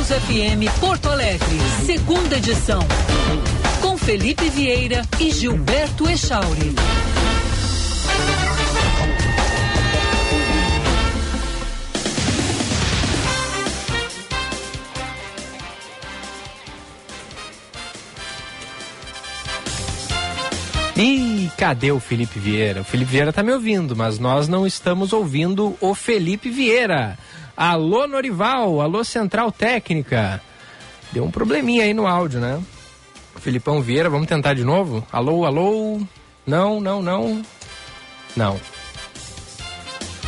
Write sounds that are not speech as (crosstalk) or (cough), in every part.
News FM Porto Alegre, segunda edição. Com Felipe Vieira e Gilberto Echauri. Ih, cadê o Felipe Vieira? O Felipe Vieira tá me ouvindo, mas nós não estamos ouvindo o Felipe Vieira. Alô, Norival, alô, Central Técnica. Deu um probleminha aí no áudio, né? Felipão Vieira, vamos tentar de novo? Alô, alô? Não, não, não. Não.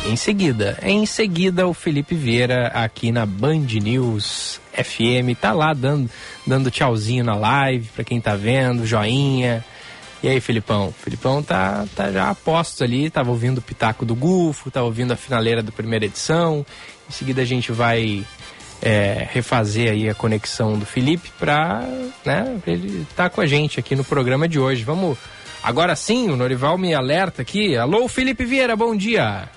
Em seguida, em seguida o Felipe Vieira aqui na Band News FM, tá lá dando, dando tchauzinho na live para quem tá vendo, joinha. E aí, Filipão? Filipão tá, tá já a postos ali, tava ouvindo o pitaco do Gufo, tava ouvindo a finaleira da primeira edição. Em seguida a gente vai é, refazer aí a conexão do Felipe para né, ele estar tá com a gente aqui no programa de hoje. Vamos. Agora sim, o Norival me alerta aqui. Alô, Felipe Vieira, bom dia.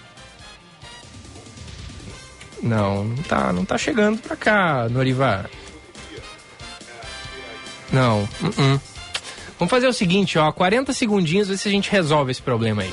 Não, não tá, não tá chegando pra cá, Norival. Não, uh -uh. Vamos fazer o seguinte, ó, 40 segundinhos, ver se a gente resolve esse problema aí.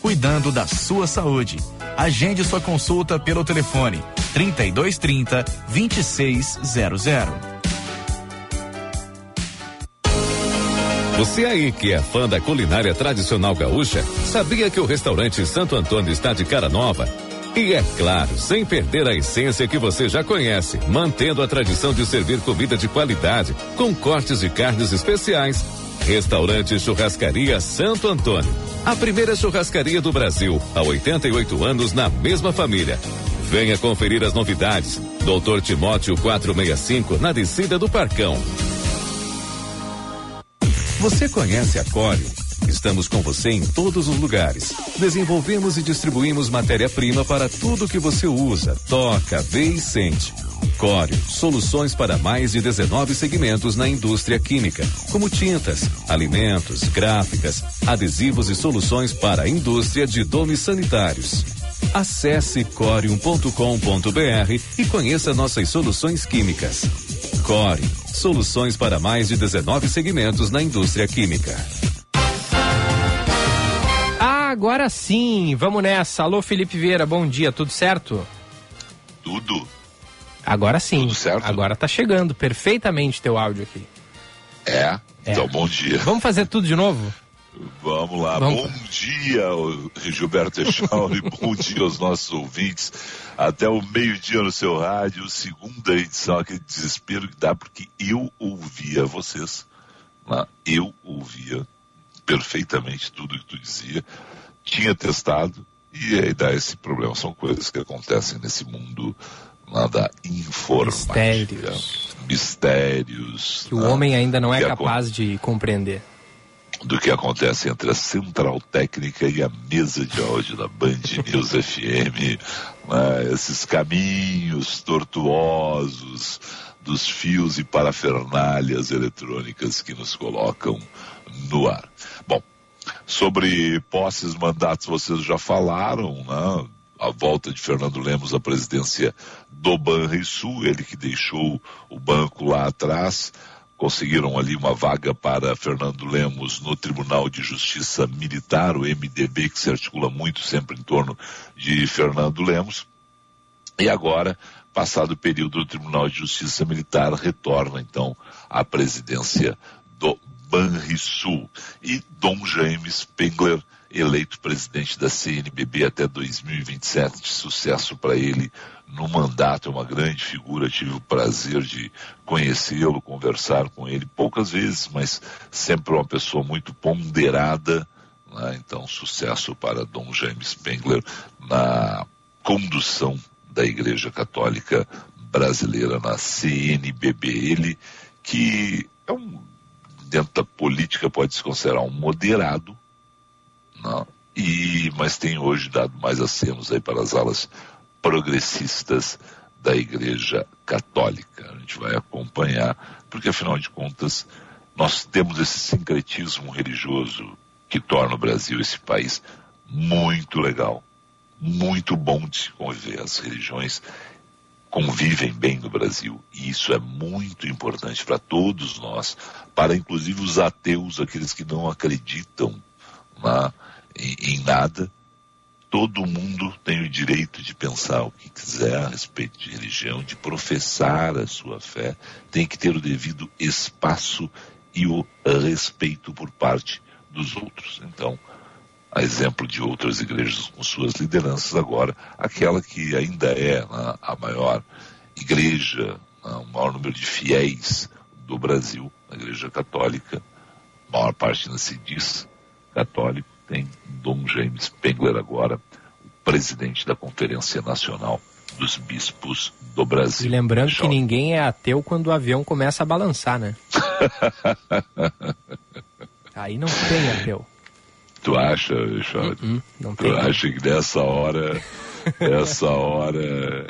cuidando da sua saúde. Agende sua consulta pelo telefone 3230 2600. Você aí que é fã da culinária tradicional gaúcha, sabia que o restaurante Santo Antônio está de cara nova? E é claro, sem perder a essência que você já conhece, mantendo a tradição de servir comida de qualidade, com cortes de carnes especiais. Restaurante Churrascaria Santo Antônio. A primeira churrascaria do Brasil, há 88 anos na mesma família. Venha conferir as novidades. Doutor Timóteo 465, na descida do Parcão. Você conhece a Cório? Estamos com você em todos os lugares. Desenvolvemos e distribuímos matéria-prima para tudo que você usa, toca, vê e sente. Cório, soluções para mais de 19 segmentos na indústria química, como tintas, alimentos, gráficas, adesivos e soluções para a indústria de domes sanitários. Acesse corium.com.br e conheça nossas soluções químicas. Core, soluções para mais de 19 segmentos na indústria química agora sim, vamos nessa. Alô, Felipe Vieira, bom dia, tudo certo? Tudo. Agora sim. Tudo certo? Agora tá chegando perfeitamente teu áudio aqui. É? é. Então, bom dia. Vamos fazer tudo de novo? Vamos lá. Vamos. Bom dia, Gilberto Echauri. (laughs) bom dia aos nossos ouvintes. Até o meio-dia no seu rádio, segunda edição, aquele desespero que dá, porque eu ouvia vocês. Eu ouvia perfeitamente tudo que tu dizia, tinha testado e aí dá esse problema. São coisas que acontecem nesse mundo lá da informática. Mistérios. Mistérios. Que o homem ainda não é capaz de compreender. Do que acontece entre a central técnica e a mesa de áudio da Band (laughs) News FM. Né? Esses caminhos tortuosos dos fios e parafernálias eletrônicas que nos colocam no ar. Bom, sobre posses mandatos vocês já falaram, né? A volta de Fernando Lemos à presidência do Banrisul, ele que deixou o banco lá atrás, conseguiram ali uma vaga para Fernando Lemos no Tribunal de Justiça Militar, o MDB, que se articula muito sempre em torno de Fernando Lemos. E agora, passado o período do Tribunal de Justiça Militar, retorna então à presidência do Banrisul. E Dom James Pengler, eleito presidente da CNBB até 2027, de sucesso para ele no mandato, é uma grande figura, tive o prazer de conhecê-lo, conversar com ele poucas vezes, mas sempre uma pessoa muito ponderada, né? então sucesso para Dom James Pengler na condução da Igreja Católica brasileira na CNBB. Ele que é um, dentro da política pode se considerar um moderado, não? E, mas tem hoje dado mais acenos aí para as alas progressistas da Igreja Católica. A gente vai acompanhar, porque afinal de contas nós temos esse sincretismo religioso que torna o Brasil esse país muito legal, muito bom de se conviver. As religiões convivem bem no Brasil e isso é muito importante para todos nós, para inclusive os ateus, aqueles que não acreditam na, em, em nada. Todo mundo tem o direito de pensar o que quiser a respeito de religião, de professar a sua fé, tem que ter o devido espaço e o respeito por parte dos outros. Então, a exemplo de outras igrejas com suas lideranças agora, aquela que ainda é né, a maior igreja, né, o maior número de fiéis do Brasil, a igreja católica, a maior parte ainda se diz católico, tem Dom James Pengler agora, o presidente da Conferência Nacional dos Bispos do Brasil. E lembrando que ninguém é ateu quando o avião começa a balançar, né? (laughs) Aí não tem ateu. Tu acha, Richard? Uh -uh, tu acha que nessa hora, (laughs) essa hora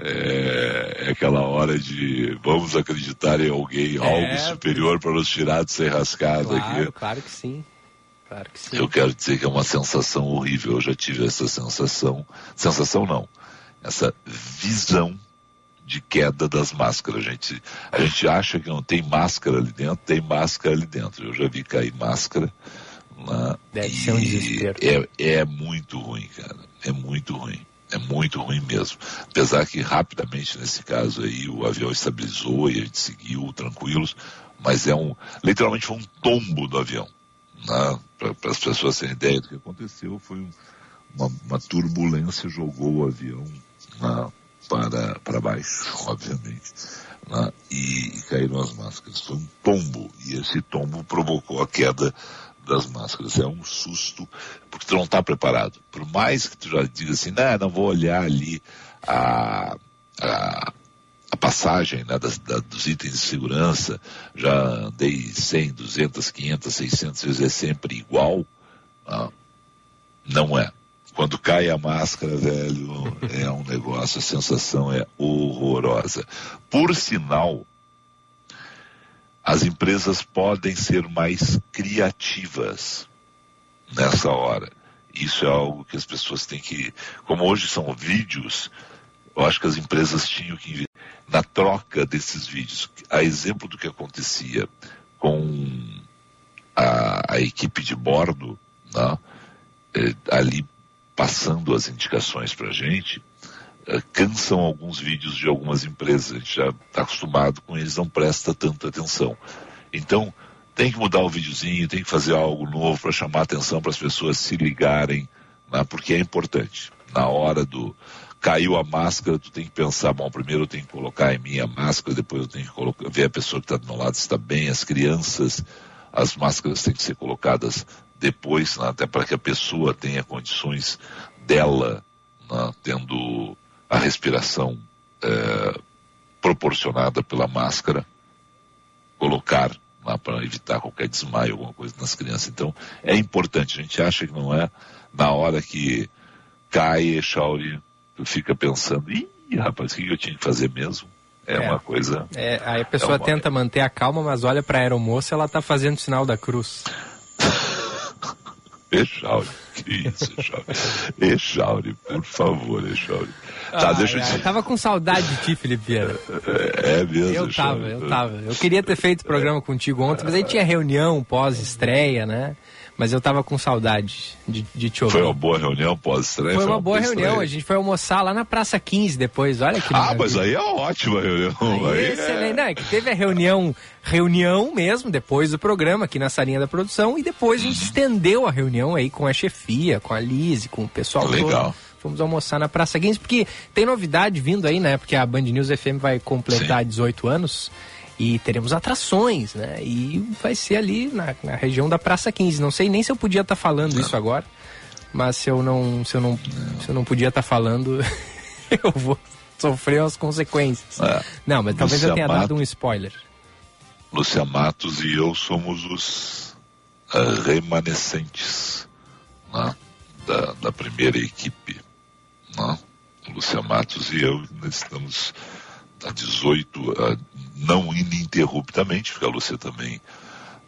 é, é, aquela hora de vamos acreditar em alguém, é, algo superior para nos tirar de ser rascado claro, aqui? Claro que sim. Claro que sim. Eu quero dizer que é uma sensação horrível. Eu já tive essa sensação. Sensação não. Essa visão de queda das máscaras. A gente, a gente acha que não tem máscara ali dentro, tem máscara ali dentro. Eu já vi cair máscara. Lá, Deve ser um desespero. É, é muito ruim, cara. É muito ruim. É muito ruim mesmo. Apesar que rapidamente nesse caso aí o avião estabilizou e a gente seguiu tranquilos, mas é um, literalmente foi um tombo do avião. Né? Para as pessoas terem ideia do que aconteceu, foi um, uma, uma, turbulência jogou o avião né? para, para baixo, (laughs) obviamente. Né? E, e caíram as máscaras. Foi um tombo, e esse tombo provocou a queda das máscaras. É um susto, porque tu não está preparado. Por mais que tu já diga assim, não, não vou olhar ali a, a, a passagem né, das, da, dos itens de segurança, já andei 100, 200, 500, 600 vezes, é sempre igual. Não, não é. Quando cai a máscara, velho, é um negócio, a sensação é horrorosa. Por sinal, as empresas podem ser mais criativas nessa hora. Isso é algo que as pessoas têm que, como hoje são vídeos, eu acho que as empresas tinham que na troca desses vídeos. A exemplo do que acontecia com a, a equipe de bordo, né, é, ali passando as indicações para a gente, cansam alguns vídeos de algumas empresas. A gente já está acostumado com eles, não presta tanta atenção. Então, tem que mudar o videozinho, tem que fazer algo novo para chamar atenção para as pessoas se ligarem, né, porque é importante. Na hora do caiu a máscara, tu tem que pensar, bom, primeiro eu tenho que colocar em mim a máscara, depois eu tenho que colocar, ver a pessoa que está do meu lado se está bem, as crianças, as máscaras têm que ser colocadas depois, né, até para que a pessoa tenha condições dela, né, tendo a respiração é, proporcionada pela máscara, colocar lá para evitar qualquer desmaio, alguma coisa nas crianças. Então, é importante. A gente acha que não é na hora que cai, Shauri, tu fica pensando, ih, rapaz, o que eu tinha que fazer mesmo? É, é uma coisa. É, aí a pessoa é uma... tenta manter a calma, mas olha para a aeromoça, ela tá fazendo o sinal da cruz. Echauri, que isso, Echauri? Echauri, por favor, Echauri. Tá, ah, deixa eu... eu tava com saudade de ti, Felipe Vieira. É, é mesmo, Eu tava, eu tava. Eu queria ter feito o programa contigo ontem, mas aí tinha reunião pós-estreia, né? Mas eu tava com saudade de, de te ouvir. Foi uma boa reunião pós-estreia? Foi, foi, uma boa reunião. A gente foi almoçar lá na Praça 15 depois. Olha que Ah, mas aí é ótima reunião. Aí, aí é excelente. Não, é que teve a reunião, reunião mesmo, depois do programa, aqui na salinha da produção. E depois a gente estendeu a reunião aí com a chefia, com a Lise, com o pessoal Legal. todo. Fomos almoçar na Praça 15, porque tem novidade vindo aí, né? Porque a Band News FM vai completar Sim. 18 anos e teremos atrações, né? E vai ser ali na, na região da Praça 15. Não sei nem se eu podia estar tá falando não. isso agora, mas se eu não, se eu não, se eu não podia estar tá falando, (laughs) eu vou sofreu as consequências. É. Não, mas talvez Lúcia eu tenha Matos, dado um spoiler. Lúcia Matos e eu somos os uh, remanescentes né, da, da primeira equipe. Né? Lúcia Matos e eu estamos há 18, uh, não ininterruptamente, porque a Lúcia também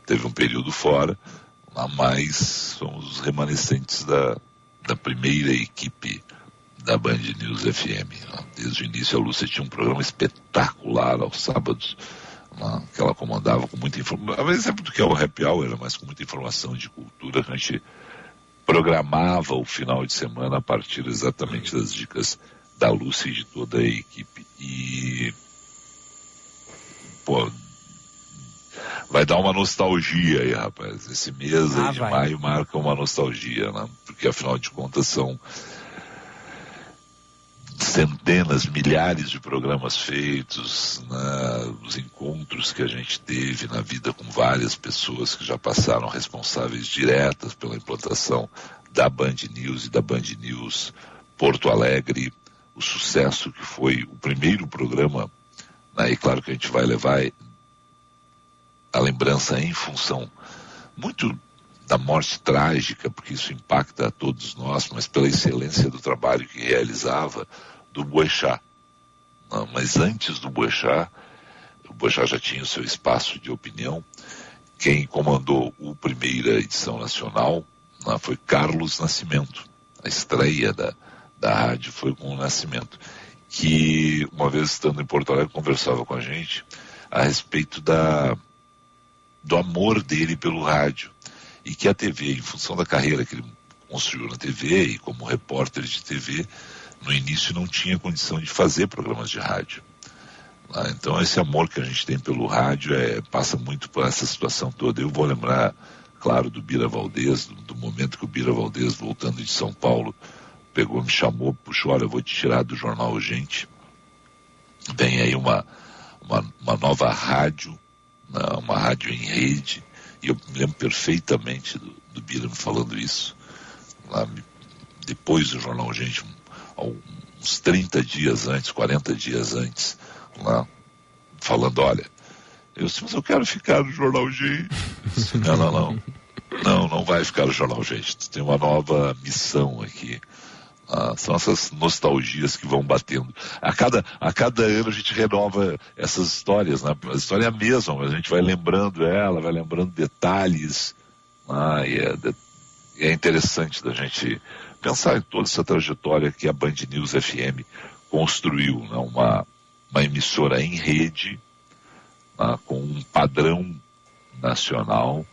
teve um período fora, mas somos os remanescentes da, da primeira equipe da Band News FM. Né? Desde o início a Lúcia tinha um programa espetacular aos sábados, né? que ela comandava com muita informação. Às exemplo do que é o happy hour, mas com muita informação de cultura, a gente programava o final de semana a partir exatamente das dicas da Lúcia e de toda a equipe. E pô, vai dar uma nostalgia aí, rapaz. Esse mês ah, de vai. maio marca uma nostalgia, né? Porque afinal de contas são centenas, milhares de programas feitos, né, os encontros que a gente teve na vida com várias pessoas que já passaram responsáveis diretas pela implantação da Band News e da Band News Porto Alegre, o sucesso que foi o primeiro programa, e claro que a gente vai levar a lembrança em função muito da morte trágica, porque isso impacta a todos nós, mas pela excelência do trabalho que realizava do Boechat. Mas antes do Boechat, o Boechat já tinha o seu espaço de opinião. Quem comandou o primeira edição nacional né, foi Carlos Nascimento. A estreia da, da rádio foi com o Nascimento, que uma vez estando em Porto Alegre conversava com a gente a respeito da, do amor dele pelo rádio e que a TV, em função da carreira que ele construiu na TV e como repórter de TV, no início não tinha condição de fazer programas de rádio. Ah, então esse amor que a gente tem pelo rádio é, passa muito por essa situação toda. Eu vou lembrar, claro, do Bira Valdez, do, do momento que o Bira Valdez, voltando de São Paulo, pegou, me chamou, puxou, olha, eu vou te tirar do jornal Gente. Vem aí uma, uma, uma nova rádio, né, uma rádio em rede, e eu me lembro perfeitamente do, do falando isso. Lá, depois do jornal Gente, uns 30 dias antes, 40 dias antes, lá, falando, olha, eu disse, mas eu quero ficar no Jornal Gente. não, não, não. Não, não vai ficar no Jornal Gente. Tu tem uma nova missão aqui. São essas nostalgias que vão batendo. A cada, a cada ano a gente renova essas histórias, né? A história é a mesma, mas a gente vai lembrando ela, vai lembrando detalhes. Ah, e é, é interessante da gente pensar em toda essa trajetória que a Band News FM construiu, né? uma, uma emissora em rede, né? com um padrão nacional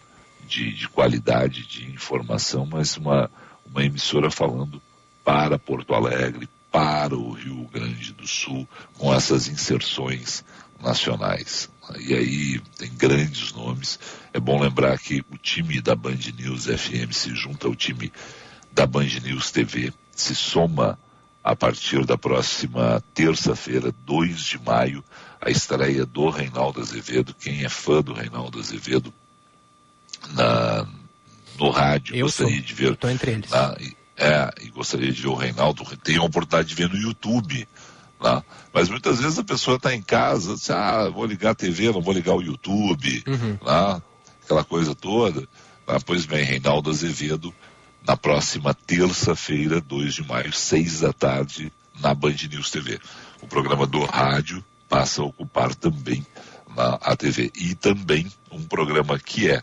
de, de qualidade de informação, mas uma, uma emissora falando para Porto Alegre, para o Rio Grande do Sul, com essas inserções nacionais. E aí tem grandes nomes. É bom lembrar que o time da Band News FM se junta ao time da Band News TV se soma a partir da próxima terça-feira, 2 de maio, a estreia do Reinaldo Azevedo. Quem é fã do Reinaldo Azevedo na, no rádio, Eu gostaria sou. de ver. Estou entre eles. Na, é, e gostaria de ver o Reinaldo. Tem a oportunidade de ver no YouTube. Né? Mas muitas vezes a pessoa está em casa, diz, ah, vou ligar a TV, não vou ligar o YouTube, uhum. né? aquela coisa toda. Né? Pois bem, Reinaldo Azevedo na próxima terça-feira, 2 de maio, 6 da tarde, na Band News TV. O programa do rádio passa a ocupar também na a TV. E também um programa que é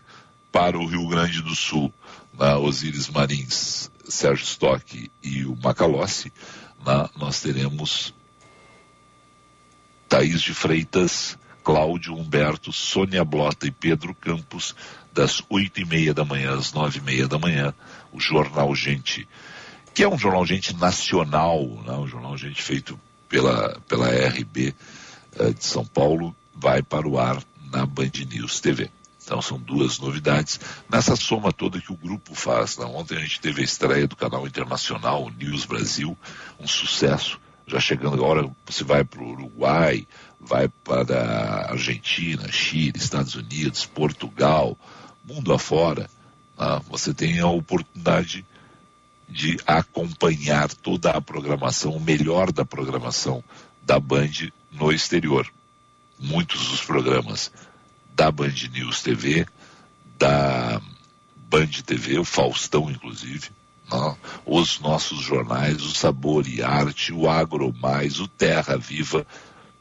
para o Rio Grande do Sul, na Osíris Marins, Sérgio Stock e o Macalossi, na, nós teremos Thaís de Freitas, Cláudio Humberto, Sônia Blota e Pedro Campos, das oito e meia da manhã às nove e meia da manhã, o Jornal Gente, que é um jornal Gente nacional, né? um jornal Gente feito pela, pela RB uh, eh, de São Paulo, vai para o ar na Band News TV. Então são duas novidades nessa soma toda que o grupo faz. Né? Ontem a gente teve a estreia do canal internacional News Brasil, um sucesso. Já chegando agora, você vai para o Uruguai, vai para a Argentina, Chile, Estados Unidos, Portugal, mundo afora ah, você tem a oportunidade de acompanhar toda a programação, o melhor da programação da Band no exterior. Muitos dos programas da Band News TV, da Band TV, o Faustão inclusive, né? os nossos jornais, o Sabor e Arte, o Agro Mais, o Terra Viva,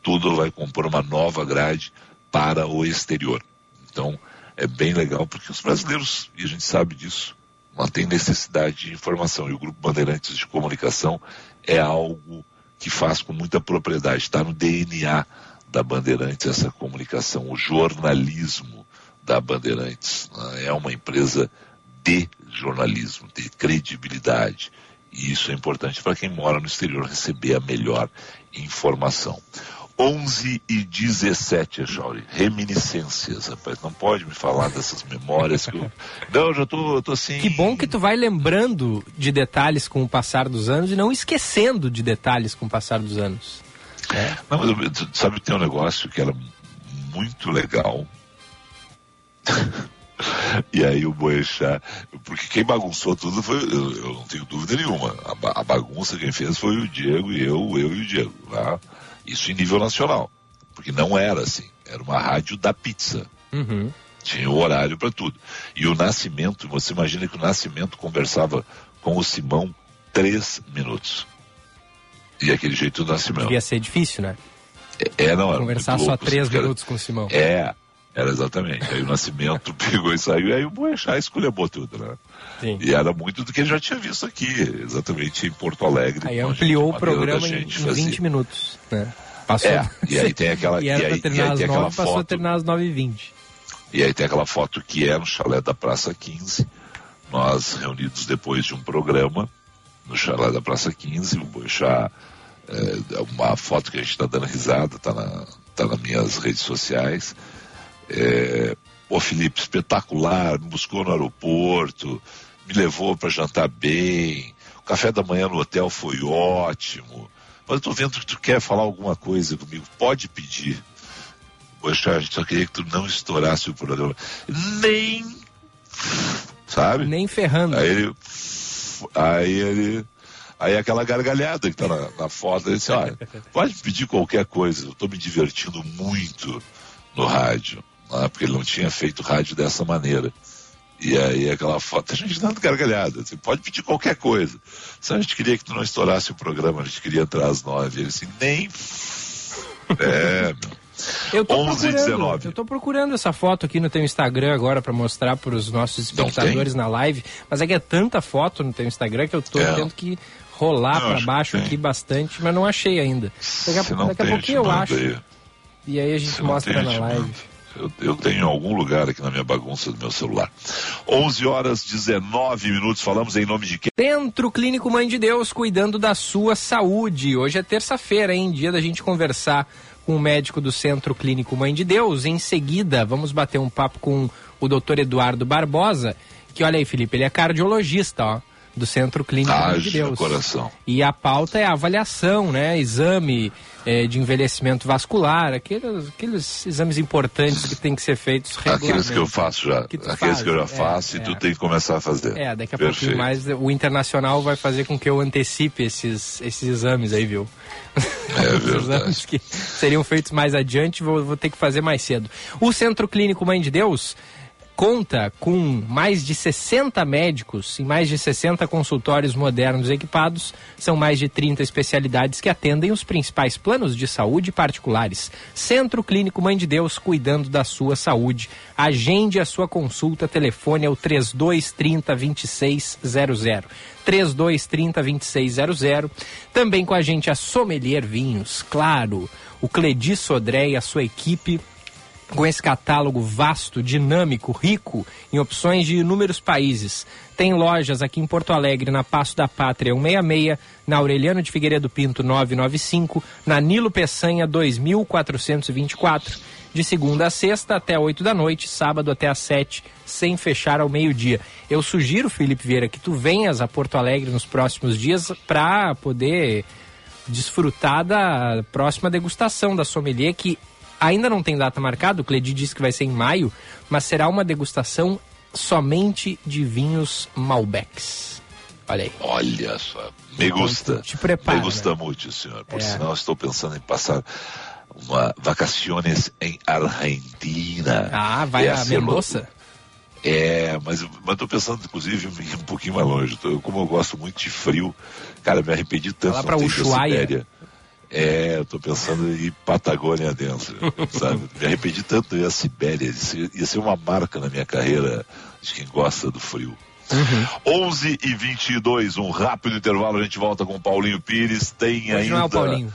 tudo vai compor uma nova grade para o exterior. Então, é bem legal porque os brasileiros, e a gente sabe disso, não tem necessidade de informação. E o Grupo Bandeirantes de Comunicação é algo que faz com muita propriedade, está no DNA da Bandeirantes essa comunicação, o jornalismo da Bandeirantes. Né? É uma empresa de jornalismo, de credibilidade. E isso é importante para quem mora no exterior receber a melhor informação. 11 e 17, Jauri. Reminiscências, rapaz. Não pode me falar dessas memórias que eu. (laughs) Não, eu já tô, tô assim. Que bom que tu vai lembrando de detalhes com o passar dos anos e não esquecendo de detalhes com o passar dos anos. É. Não, mas sabe, tem um negócio que era muito legal. (laughs) e aí o Boechat, porque quem bagunçou tudo foi, eu, eu não tenho dúvida nenhuma, a, a, bagunça quem fez foi o Diego e eu, eu e o Diego, tá? Isso em nível nacional. Porque não era assim. Era uma rádio da pizza. Uhum. Tinha o horário para tudo. E o Nascimento, você imagina que o Nascimento conversava com o Simão três minutos. E aquele jeito do Nascimento. Devia ser difícil, né? É, é não, era Conversar só três minutos com o Simão. É, era exatamente. Aí o Nascimento (laughs) pegou e saiu, e aí o Boechat esculhambou tudo, né? Sim. E era muito do que ele já tinha visto aqui, exatamente em Porto Alegre. Aí ampliou o programa em, em 20 minutos, né? Passou. É, e aí tem aquela, (laughs) e era e aí, terminar às 9, passou foto, a terminar às 9h20. E aí tem aquela foto que é no chalé da Praça 15, nós reunidos depois de um programa, no chalé da Praça 15, o Boixá, é, uma foto que a gente está dando risada, está na, tá nas minhas redes sociais, é, Pô, Felipe, espetacular, me buscou no aeroporto, me levou para jantar bem, o café da manhã no hotel foi ótimo. Mas eu tô vendo que tu quer falar alguma coisa comigo, pode pedir. Poxa, a gente só queria que tu não estourasse o programa. Nem. Sabe? Nem ferrando. Aí ele. Aí ele. Aí aquela gargalhada que tá na, na foto, ele disse, olha, pode pedir qualquer coisa, eu tô me divertindo muito no rádio né, porque ele não tinha feito rádio dessa maneira. E aí aquela foto, a gente dando gargalhada, você pode pedir qualquer coisa. Se a gente queria que tu não estourasse o programa, a gente queria entrar às nove. Ele assim, nem. (laughs) É, meu. Eu tô, 11, procurando, eu tô procurando essa foto aqui no teu Instagram agora para mostrar para os nossos espectadores na live, mas é que é tanta foto no teu Instagram que eu tô é. tendo que rolar para baixo aqui bastante, mas não achei ainda. Daqui a, daqui a pouquinho eu acho. Aí. E aí a gente mostra na live. Manda. Eu, eu, tenho em algum lugar aqui na minha bagunça do meu celular. 11 horas 19 minutos, falamos em nome de quem? Centro Clínico Mãe de Deus, cuidando da sua saúde. Hoje é terça-feira, hein? Dia da gente conversar com o médico do Centro Clínico Mãe de Deus. Em seguida, vamos bater um papo com o doutor Eduardo Barbosa, que olha aí, Felipe, ele é cardiologista, ó do Centro Clínico Mãe de Deus. Coração. E a pauta é a avaliação, né? Exame é, de envelhecimento vascular, aqueles, aqueles exames importantes que tem que ser feitos regularmente. Aqueles que eu faço já, que aqueles faz, que eu já é, faço é, e tu tem que começar a fazer. É, daqui a Perfeito. pouquinho mais o internacional vai fazer com que eu antecipe esses, esses exames aí, viu? É (laughs) verdade. exames que seriam feitos mais adiante, vou, vou ter que fazer mais cedo. O Centro Clínico Mãe de Deus conta com mais de 60 médicos e mais de 60 consultórios modernos equipados. São mais de 30 especialidades que atendem os principais planos de saúde particulares. Centro Clínico Mãe de Deus, cuidando da sua saúde. Agende a sua consulta, telefone é o 3230 2600. 3230 2600. Também com a gente a Sommelier Vinhos, claro. O Cledi Sodré e a sua equipe com esse catálogo vasto, dinâmico, rico em opções de inúmeros países. Tem lojas aqui em Porto Alegre, na Passo da Pátria 166, na Aureliano de Figueiredo Pinto 995, na Nilo Peçanha 2424, de segunda a sexta até 8 da noite, sábado até às 7, sem fechar ao meio-dia. Eu sugiro, Felipe Vieira, que tu venhas a Porto Alegre nos próximos dias para poder desfrutar da próxima degustação da sommelier que Ainda não tem data marcada, o Cledi disse que vai ser em maio, mas será uma degustação somente de vinhos Malbecs. Olha aí. Olha só, me gusta. Te prepara, Me gusta né? muito, senhor. Por É. sinal, estou pensando em passar uma vacaciones em Argentina. Ah, vai É a assim, Mendoza? É, mas estou pensando, inclusive, um pouquinho mais longe. Tô- como eu gosto muito de frio, cara, me arrependi tanto lá à Ushuaia. É, eu tô pensando em Patagônia dentro, sabe? Me arrependi tanto de ir à Sibéria. Isso ia ser uma marca na minha carreira de quem gosta do frio. Uhum. 11 e 22, um rápido intervalo. A gente volta com o Paulinho Pires. Tem Hoje ainda. não é o Paulinho.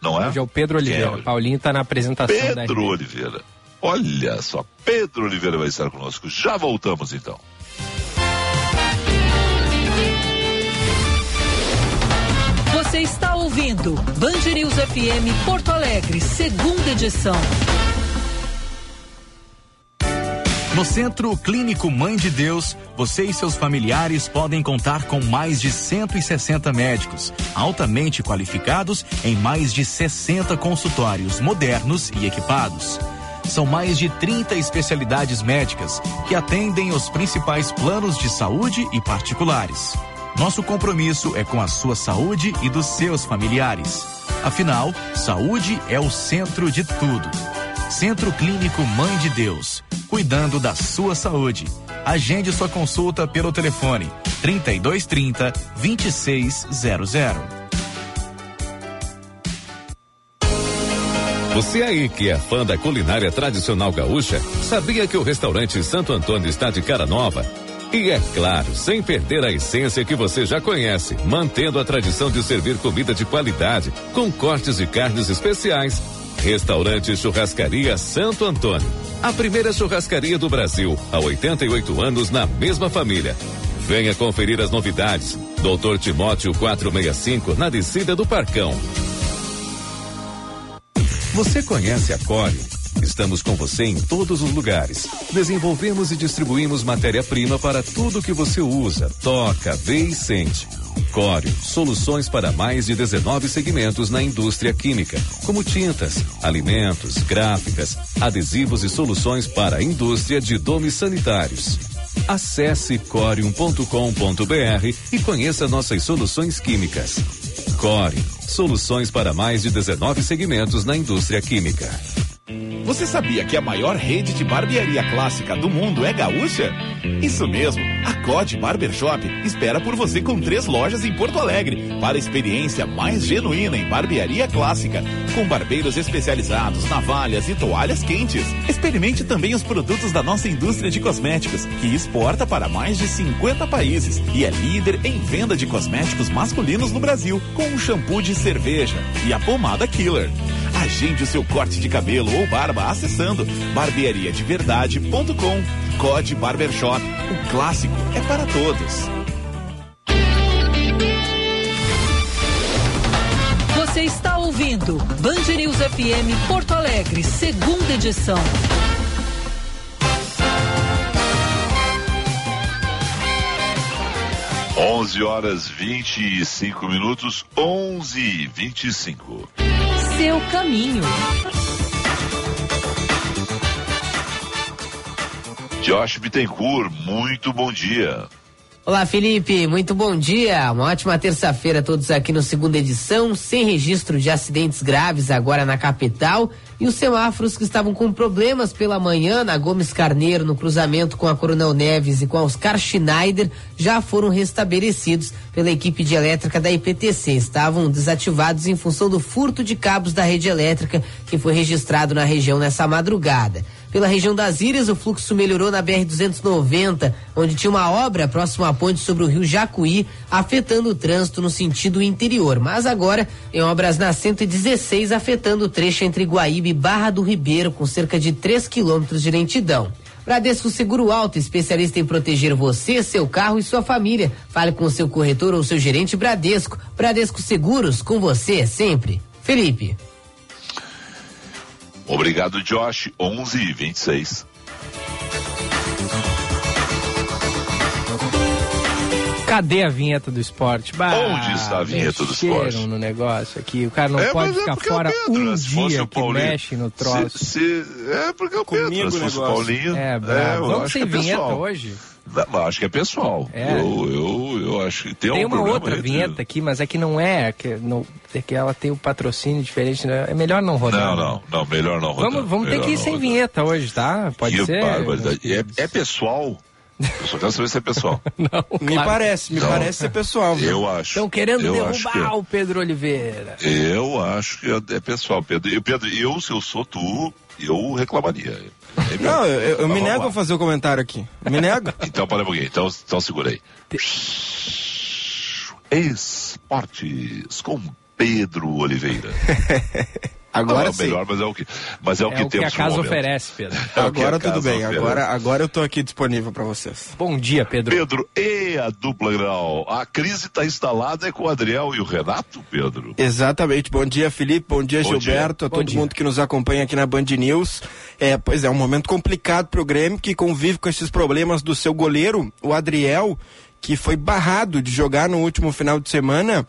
Não é? Hoje é o Pedro é Oliveira. hoje? Paulinho tá na apresentação da Pedro RBS. Oliveira. Olha só, Pedro Oliveira vai estar conosco. Já voltamos então. Você está ouvindo Band News FM Porto Alegre, segunda edição. No Centro Clínico Mãe de Deus, você e seus familiares podem contar com mais de 160 médicos, altamente qualificados em mais de 60 consultórios modernos e equipados. São mais de 30 especialidades médicas que atendem os principais planos de saúde e particulares. Nosso compromisso é com a sua saúde e dos seus familiares. Afinal, saúde é o centro de tudo. Centro Clínico Mãe de Deus, cuidando da sua saúde. Agende sua consulta pelo telefone 3230 2600. Você aí que é fã da culinária tradicional gaúcha, sabia que o restaurante Santo Antônio está de cara nova? E é claro, sem perder a essência que você já conhece, mantendo a tradição de servir comida de qualidade, com cortes de carnes especiais. Restaurante Churrascaria Santo Antônio. A primeira churrascaria do Brasil, há 88 anos na mesma família. Venha conferir as novidades. Doutor Timóteo 465, na descida do Parcão. Você conhece a Core? Estamos com você em todos os lugares. Desenvolvemos e distribuímos matéria-prima para tudo que você usa, toca, vê e sente. Core, soluções para mais de 19 segmentos na indústria química, como tintas, alimentos, gráficas, adesivos e soluções para a indústria de domes sanitários. Acesse corium.com.br e conheça nossas soluções químicas. Core, soluções para mais de 19 segmentos na indústria química. Você sabia que a maior rede de barbearia clássica do mundo é gaúcha? Isso mesmo, a COD Barbershop espera por você com três lojas em Porto Alegre para a experiência mais genuína em barbearia clássica, com barbeiros especializados, navalhas e toalhas quentes. Experimente também os produtos da nossa indústria de cosméticos, que exporta para mais de 50 países e é líder em venda de cosméticos masculinos no Brasil, com o shampoo de cerveja e a pomada Killer. Agende o seu corte de cabelo ou barba acessando barbeariadeverdade.com. Code Barbershop. O clássico é para todos. Você está ouvindo Band News FM Porto Alegre, segunda edição. Onze horas 25 minutos, 11 e 25. Seu caminho. Josh Bittencourt, muito bom dia. Olá, Felipe, muito bom dia. Uma ótima terça-feira a todos aqui no segunda edição, sem registro de acidentes graves agora na capital. E os semáforos que estavam com problemas pela manhã na Gomes Carneiro, no cruzamento com a Coronel Neves e com a Oscar Schneider, já foram restabelecidos pela equipe de elétrica da IPTC. Estavam desativados em função do furto de cabos da rede elétrica que foi registrado na região nessa madrugada. Pela região das Ilhas, o fluxo melhorou na BR-290, onde tinha uma obra próximo à ponte sobre o rio Jacuí, afetando o trânsito no sentido interior. Mas agora, em obras na 116, afetando o trecho entre Guaíba e Barra do Ribeiro, com cerca de 3 quilômetros de lentidão. Bradesco Seguro Alto, especialista em proteger você, seu carro e sua família. Fale com seu corretor ou seu gerente Bradesco. Bradesco Seguros, com você sempre. Felipe. Obrigado, Josh. 11 e 26. Cadê a vinheta do esporte? Bah, Onde está a vinheta do esporte? no negócio aqui. O cara não É, pode é ficar é fora Pedro, um né? Dia o que Paulinho, mexe no troço. Se, se- é porque é o Pedro, se o fosse o negócio. Paulinho. É, bravo. Vamos sem é vinheta pessoal. hoje? Não, acho que é pessoal. É. Eu, eu, eu acho que tem, tem um uma outra vinheta aqui, mas é que não é, que, não, é que ela tem o um patrocínio diferente. Né? É melhor não rodar. Não, não, não, melhor não rodar. Vamos, vamos ter que ir sem rodar. vinheta hoje, tá? Pode que ser. É, é pessoal. Eu só quero saber se é pessoal. (laughs) Não, me claro. parece, me parece ser pessoal. Viu? Eu acho. Estão querendo eu derrubar é. o Pedro Oliveira. Eu acho que é, é pessoal, Pedro. Eu, Pedro, eu, se eu sou tu, eu reclamaria. Não, eu, eu me nego a fazer o comentário aqui. Me nego. (laughs) então, para um pouquinho. Então, então segura aí. Esportes com Pedro Oliveira. (laughs) Agora não, sim. melhor, mas é o que, mas é o é que o temos que a casa oferece, Pedro. É agora tudo bem. Oferece. Agora, agora eu estou aqui disponível para vocês. Bom dia, Pedro. Pedro, e a dupla grau? A crise está instalada é com o Adriel e o Renato, Pedro? Exatamente. Bom dia, Felipe. Bom dia, Bom Gilberto. Dia. A todo Bom mundo dia. que nos acompanha aqui na Band News. É, pois é, um momento complicado para o Grêmio que convive com esses problemas do seu goleiro, o Adriel, que foi barrado de jogar no último final de semana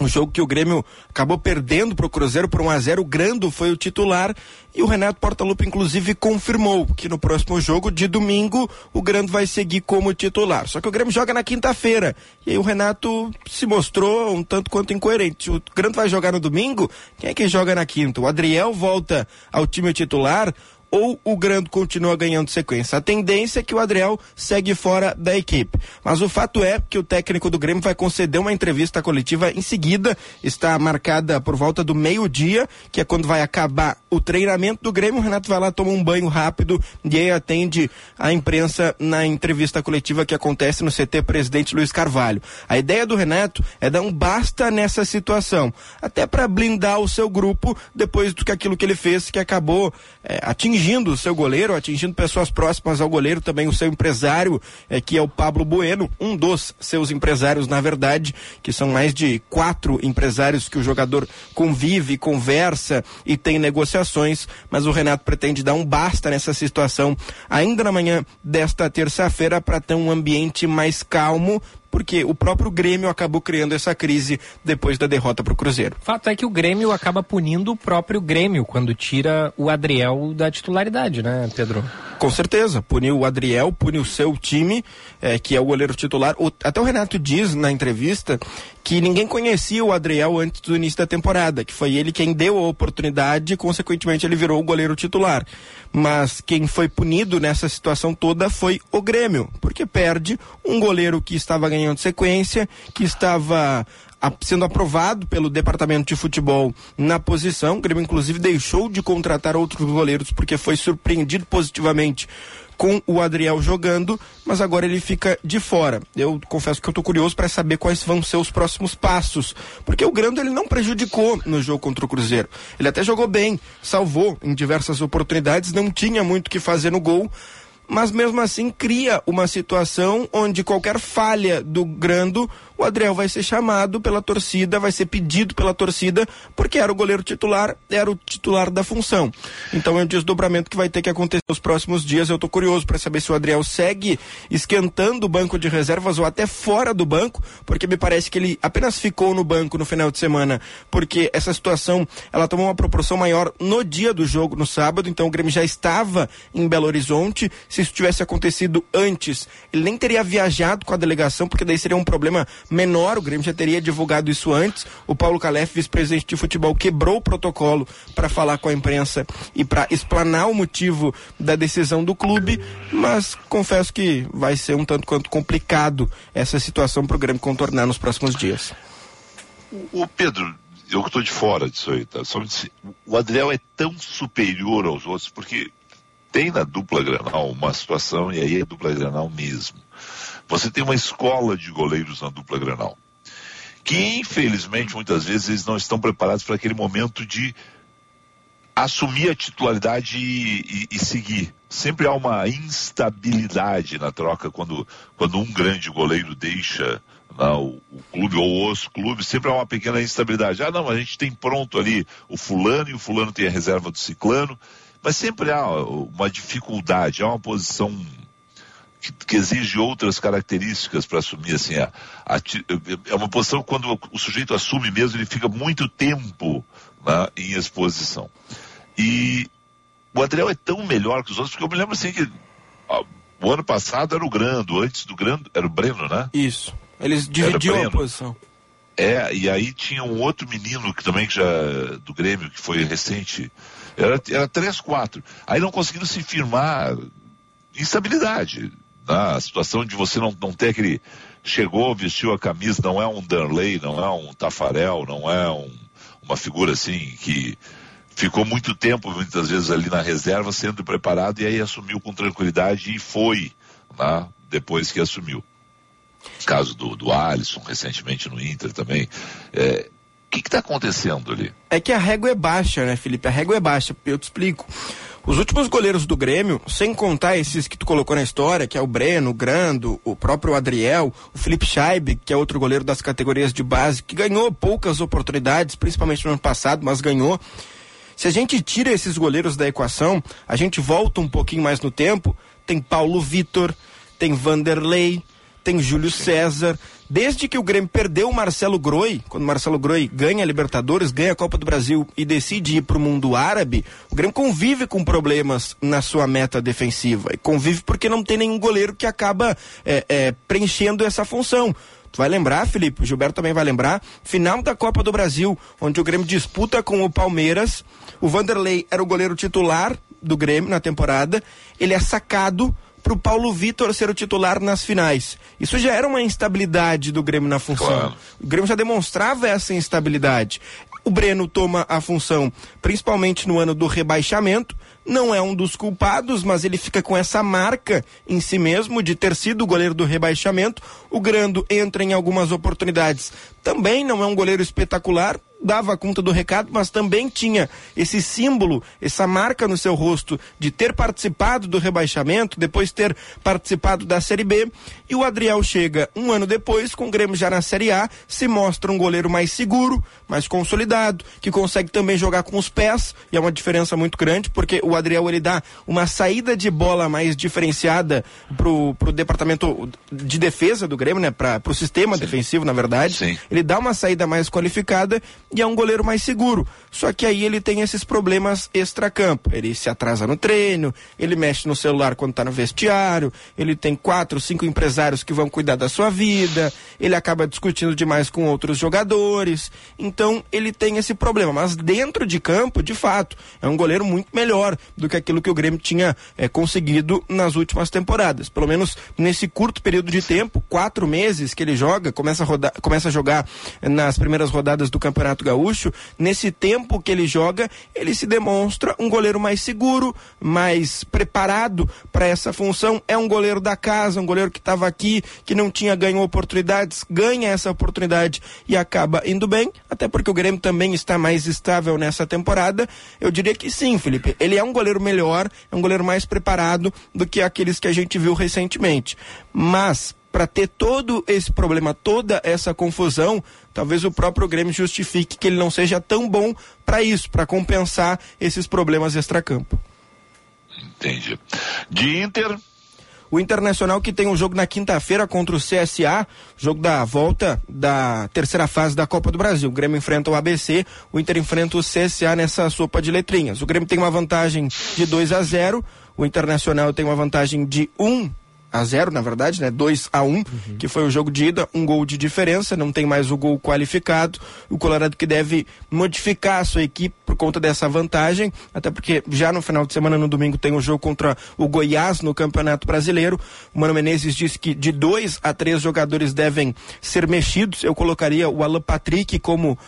um jogo que o Grêmio acabou perdendo para o Cruzeiro por 1 a 0 O Grando foi o titular e o Renato Portaluppi, inclusive, confirmou que no próximo jogo de domingo o Grando vai seguir como titular. Só que o Grêmio joga na quinta-feira. E aí o Renato se mostrou um tanto quanto incoerente. O Grando vai jogar no domingo? Quem é que joga na quinta? O Adriel volta ao time titular ou o Grando continua ganhando sequência. A tendência é que o Adriel segue fora da equipe. Mas o fato é que o técnico do Grêmio vai conceder uma entrevista coletiva em seguida, está marcada por volta do meio-dia, que é quando vai acabar o treinamento do Grêmio. O Renato vai lá, toma um banho rápido e aí atende a imprensa na entrevista coletiva que acontece no CT Presidente Luiz Carvalho. A ideia do Renato é dar um basta nessa situação, até para blindar o seu grupo depois do que aquilo que ele fez, que acabou é, atingindo atingindo o seu goleiro, atingindo pessoas próximas ao goleiro, também o seu empresário, é, que é o Pablo Bueno, um dos seus empresários, na verdade, que são mais de quatro empresários que o jogador convive, conversa e tem negociações, mas o Renato pretende dar um basta nessa situação ainda na manhã desta terça-feira para ter um ambiente mais calmo, porque o próprio Grêmio acabou criando essa crise depois da derrota para o Cruzeiro. Fato é que o Grêmio acaba punindo o próprio Grêmio quando tira o Adriel da titularidade, né, Pedro? Com certeza, puniu o Adriel, puniu o seu time, é, que é o goleiro titular. O, até o Renato diz na entrevista que ninguém conhecia o Adriel antes do início da temporada, que foi ele quem deu a oportunidade e, consequentemente, ele virou o goleiro titular. Mas quem foi punido nessa situação toda foi o Grêmio, porque perde um goleiro que estava ganhando sequência, que estava sendo aprovado pelo departamento de futebol na posição. O Grêmio, inclusive, deixou de contratar outros goleiros porque foi surpreendido positivamente com o Adriel jogando, mas agora ele fica de fora. Eu confesso que eu estou curioso para saber quais vão ser os próximos passos, porque o Grando ele não prejudicou no jogo contra o Cruzeiro. Ele até jogou bem, salvou em diversas oportunidades, não tinha muito o que fazer no gol, mas mesmo assim cria uma situação onde qualquer falha do Grando o Adriel vai ser chamado pela torcida, vai ser pedido pela torcida, porque era o goleiro titular, era o titular da função. Então é um desdobramento que vai ter que acontecer nos próximos dias. Eu estou curioso para saber se o Adriel segue esquentando o banco de reservas ou até fora do banco, porque me parece que ele apenas ficou no banco no final de semana, porque essa situação ela tomou uma proporção maior no dia do jogo, no sábado. Então o Grêmio já estava em Belo Horizonte. Se isso tivesse acontecido antes, ele nem teria viajado com a delegação, porque daí seria um problema menor, o Grêmio já teria divulgado isso antes. O Paulo Calef, vice-presidente de futebol, quebrou o protocolo para falar com a imprensa e para explanar o motivo da decisão do clube, mas confesso que vai ser um tanto quanto complicado essa situação para o Grêmio contornar nos próximos dias. O, Pedro, eu que estou de fora disso aí, tá? Só o Adriel é tão superior aos outros, porque tem na dupla Granal uma situação, e aí é dupla Granal mesmo. Você tem uma escola de goleiros na dupla Granal, que infelizmente muitas vezes eles não estão preparados para aquele momento de assumir a titularidade e, e, e, seguir. Sempre há uma instabilidade na troca quando, quando um grande goleiro deixa não, né, o, clube ou os clubes, sempre há uma pequena instabilidade. Ah, não, a gente tem pronto ali o fulano e o fulano tem a reserva do ciclano, mas sempre há uma dificuldade, há uma posição que, que exige outras características para assumir assim a, a, é uma posição quando o sujeito assume mesmo ele fica muito tempo né, em exposição e o Adriel é tão melhor que os outros porque eu me lembro assim que O ano passado era o Grando, antes do Grando era o Breno, né? Isso. Eles dividiam a posição. É, e aí tinha um outro menino que também que já do Grêmio, que foi recente. Era, era 3, 4. Aí não conseguiram se firmar instabilidade. Né? A situação de você não, não ter aquele. Chegou, vestiu a camisa, não é um Darley, não é um Tafarel, não é um, uma figura assim que ficou muito tempo, muitas vezes, ali na reserva, sendo preparado e aí assumiu com tranquilidade e foi né? depois que assumiu. Caso do, do Alisson, recentemente no Inter também. É, o que está acontecendo ali? É que a régua é baixa, né, Felipe? A régua é baixa. Eu te explico. Os últimos goleiros do Grêmio, sem contar esses que tu colocou na história, que é o Breno, o Grando, o próprio Adriel, o Felipe Scheib, que é outro goleiro das categorias de base, que ganhou poucas oportunidades, principalmente no ano passado, mas ganhou. Se a gente tira esses goleiros da equação, a gente volta um pouquinho mais no tempo, tem Paulo Vitor, tem Vanderlei, tem Júlio César. Desde que o Grêmio perdeu o Marcelo Groi, quando o Marcelo Groi ganha a Libertadores, ganha a Copa do Brasil e decide ir para o mundo árabe, o Grêmio convive com problemas na sua meta defensiva. E convive porque não tem nenhum goleiro que acaba é, é, preenchendo essa função. Tu vai lembrar, Felipe, o Gilberto também vai lembrar, final da Copa do Brasil, onde o Grêmio disputa com o Palmeiras. O Vanderlei era o goleiro titular do Grêmio na temporada. Ele é sacado para o Paulo Vitor ser o titular nas finais. Isso já era uma instabilidade do Grêmio na função. Claro. O Grêmio já demonstrava essa instabilidade. O Breno toma a função, principalmente no ano do rebaixamento. Não é um dos culpados, mas ele fica com essa marca em si mesmo de ter sido o goleiro do rebaixamento. O Grando entra em algumas oportunidades. Também não é um goleiro espetacular, dava conta do recado, mas também tinha esse símbolo, essa marca no seu rosto de ter participado do rebaixamento, depois ter participado da Série B. E o Adriel chega um ano depois, com o Grêmio já na Série A, se mostra um goleiro mais seguro, mais consolidado, que consegue também jogar com os pés, e é uma diferença muito grande, porque o Adriel ele dá uma saída de bola mais diferenciada pro, pro departamento de defesa do Grêmio, né? Para pro sistema defensivo, na verdade. Sim. Ele dá uma saída mais qualificada e é um goleiro mais seguro. Só que aí ele tem esses problemas extracampo. Ele se atrasa no treino, ele mexe no celular quando tá no vestiário, ele tem quatro, cinco empresários que vão cuidar da sua vida, ele acaba discutindo demais com outros jogadores. Então ele tem esse problema. Mas dentro de campo, de fato, é um goleiro muito melhor do que aquilo que o Grêmio tinha eh, conseguido nas últimas temporadas. Pelo menos nesse curto período de tempo, quatro meses que ele joga, começa a, rodar, começa a jogar nas primeiras rodadas do Campeonato Gaúcho, nesse tempo que ele joga, ele se demonstra um goleiro mais seguro, mais preparado para essa função. É um goleiro da casa, um goleiro que estava aqui, que não tinha ganho oportunidades, ganha essa oportunidade e acaba indo bem, até porque o Grêmio também está mais estável nessa temporada. Eu diria que sim, Felipe. Ele é um goleiro melhor, é um goleiro mais preparado do que aqueles que a gente viu recentemente. Mas para ter todo esse problema, toda essa confusão, talvez o próprio Grêmio justifique que ele não seja tão bom para isso, para compensar esses problemas extracampo. Entendi. De Inter, O Internacional que tem um jogo na quinta-feira contra o CSA, jogo da volta da terceira fase da Copa do Brasil. O Grêmio enfrenta o ABC, o Inter enfrenta o CSA nessa sopa de letrinhas. O Grêmio tem uma vantagem de 2 a 0, o Internacional tem uma vantagem de 1 a 0, na verdade, né? 2 a 1, que foi o jogo de ida, um gol de diferença, não tem mais o gol qualificado. O Colorado que deve modificar a sua equipe por conta dessa vantagem, até porque já no final de semana, no domingo, tem o jogo contra o Goiás no Campeonato Brasileiro. O Mano Menezes disse que de dois a três jogadores devem ser mexidos. Eu colocaria o Alan Patrick como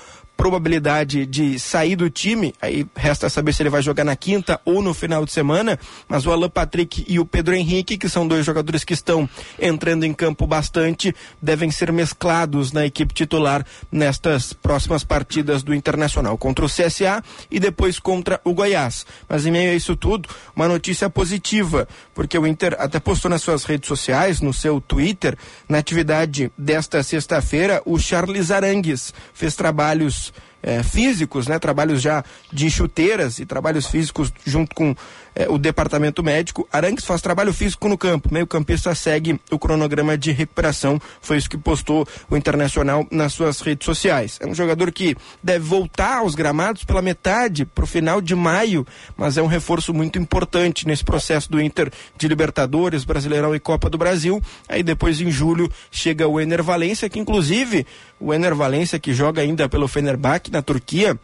probabilidade de sair do time, aí resta saber se ele vai jogar na quinta ou no final de semana, mas o Alan Patrick e o Pedro Henrique, que são dois jogadores que estão entrando em campo bastante, devem ser mesclados na equipe titular nestas próximas partidas do Internacional, contra o CSA e depois contra o Goiás. Mas em meio a isso tudo, uma notícia positiva, porque o Inter até postou nas suas redes sociais, no seu Twitter, na atividade desta sexta-feira, o Charles Arangues fez trabalhos é, físicos, né? Trabalhos já de chuteiras e trabalhos físicos junto com é, o departamento médico. Arangues faz trabalho físico no campo. Meio campista segue o cronograma de recuperação. Foi isso que postou o Internacional nas suas redes sociais. É um jogador que deve voltar aos gramados pela metade para o final de maio, mas é um reforço muito importante nesse processo do Inter de Libertadores, Brasileirão e Copa do Brasil. Aí depois em julho chega o Ener Valência, que inclusive o Ener Valência que joga ainda pelo Fenerbahçe na Turquia,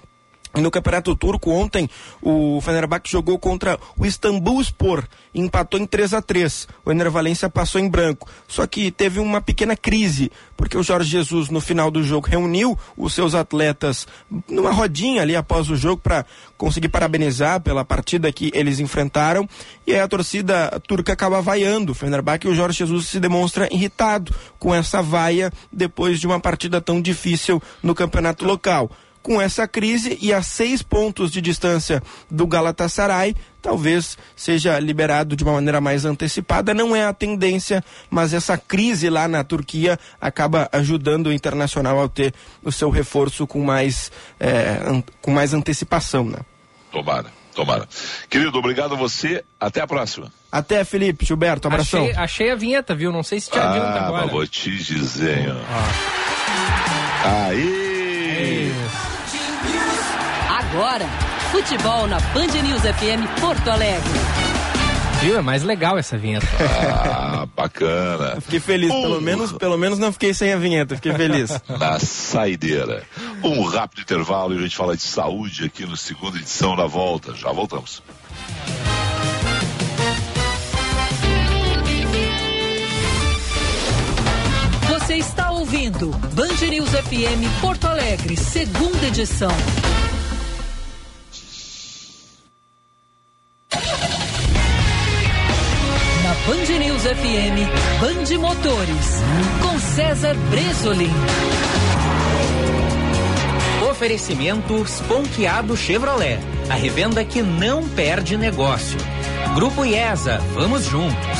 no Campeonato Turco, ontem, o Fenerbahçe jogou contra o Istambulspor e empatou em 3 a 3 O Ener Valência passou em branco. Só que teve uma pequena crise, porque o Jorge Jesus, no final do jogo, reuniu os seus atletas numa rodinha ali após o jogo para conseguir parabenizar pela partida que eles enfrentaram. E aí a torcida turca acaba vaiando o Fenerbahçe e o Jorge Jesus se demonstra irritado com essa vaia depois de uma partida tão difícil no campeonato local com essa crise e a seis pontos de distância do Galatasaray, talvez seja liberado de uma maneira mais antecipada. Não é a tendência, mas essa crise lá na Turquia acaba ajudando o Internacional a ter o seu reforço com mais, é, com mais antecipação. Né? Tomara. Tomara. Querido, obrigado a você. Até a próxima. Até, Felipe. Gilberto, abração. Achei, achei a vinheta, viu? Não sei se te adianta ah, agora. Mas vou te dizer, ó. Aí! Agora, futebol na Band News FM Porto Alegre. Viu? É mais legal essa vinheta. (laughs) Ah, bacana. Fiquei feliz, um... pelo menos, pelo menos não fiquei sem a vinheta, fiquei feliz. (laughs) Na saideira. Um rápido intervalo e a gente fala de saúde aqui no segunda edição da volta. Já voltamos. Você está ouvindo Band News FM Porto Alegre, segunda edição. Na Band News FM, Band Motores, com César Bresolim. Oferecimento Sponkeado Chevrolet, a revenda que não perde negócio. Grupo IESA, vamos juntos.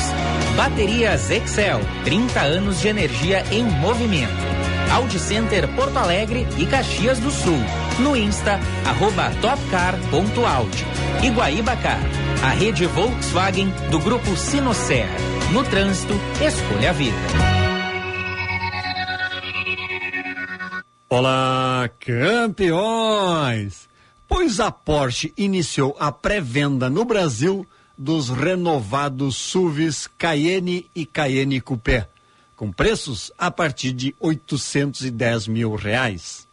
Baterias Excel, 30 anos de energia em movimento. Audi Center Porto Alegre e Caxias do Sul. No Insta, arroba topcar.audi. Iguaíba Car, a rede Volkswagen do grupo Sinocer. No trânsito, escolha a vida. Olá, campeões! Pois a Porsche iniciou a pré-venda no Brasil dos renovados SUVs Cayenne e Cayenne Coupé com preços a partir de 810 mil reais.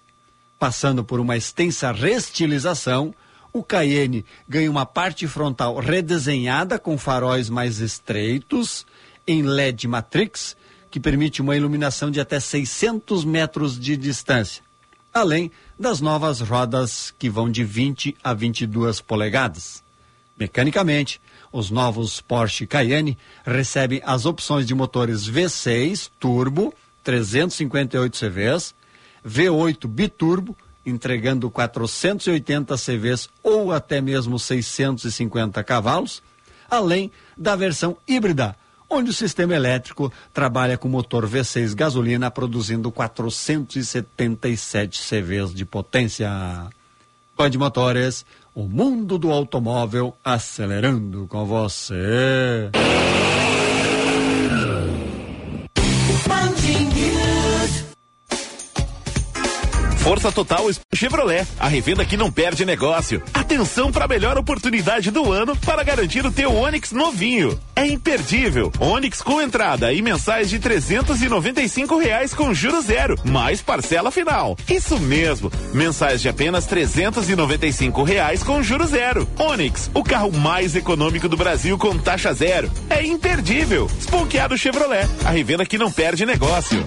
Passando por uma extensa restilização, o Cayenne ganha uma parte frontal redesenhada com faróis mais estreitos, em LED Matrix, que permite uma iluminação de até 600 metros de distância, além das novas rodas que vão de 20 a 22 polegadas. Mecanicamente, os novos Porsche Cayenne recebem as opções de motores V6 turbo, 358 CVs, V8 biturbo, entregando 480 CVs ou até mesmo 650 cavalos, além da versão híbrida, onde o sistema elétrico trabalha com motor V6 gasolina produzindo 477 CVs de potência. Band Motores, o mundo do automóvel acelerando com você. Força Total Chevrolet, a revenda que não perde negócio. Atenção para a melhor oportunidade do ano para garantir o teu Onix novinho. É imperdível. Onix com entrada e mensais de trezentos e noventa e cinco reais com juros zero, mais parcela final. Isso mesmo, mensais de apenas trezentos e noventa e cinco reais com juros zero. Onix, o carro mais econômico do Brasil com taxa zero. É imperdível. Sponkeado Chevrolet, a revenda que não perde negócio.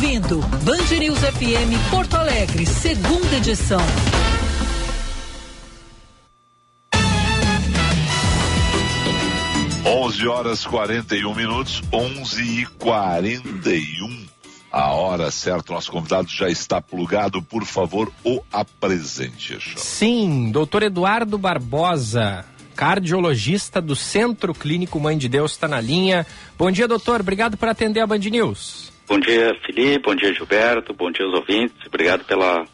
Ouvindo Band News FM Porto Alegre, segunda edição. Onze horas 41 minutos, onze e quarenta e um. A hora certa, nosso convidado já está plugado. Por favor, o apresente. Sim, doutor Eduardo Barbosa, cardiologista do Centro Clínico Mãe de Deus, está na linha. Bom dia, doutor. Obrigado por atender a Band News. Bom dia, Felipe. Bom dia, Gilberto. Bom dia aos ouvintes. Obrigado pela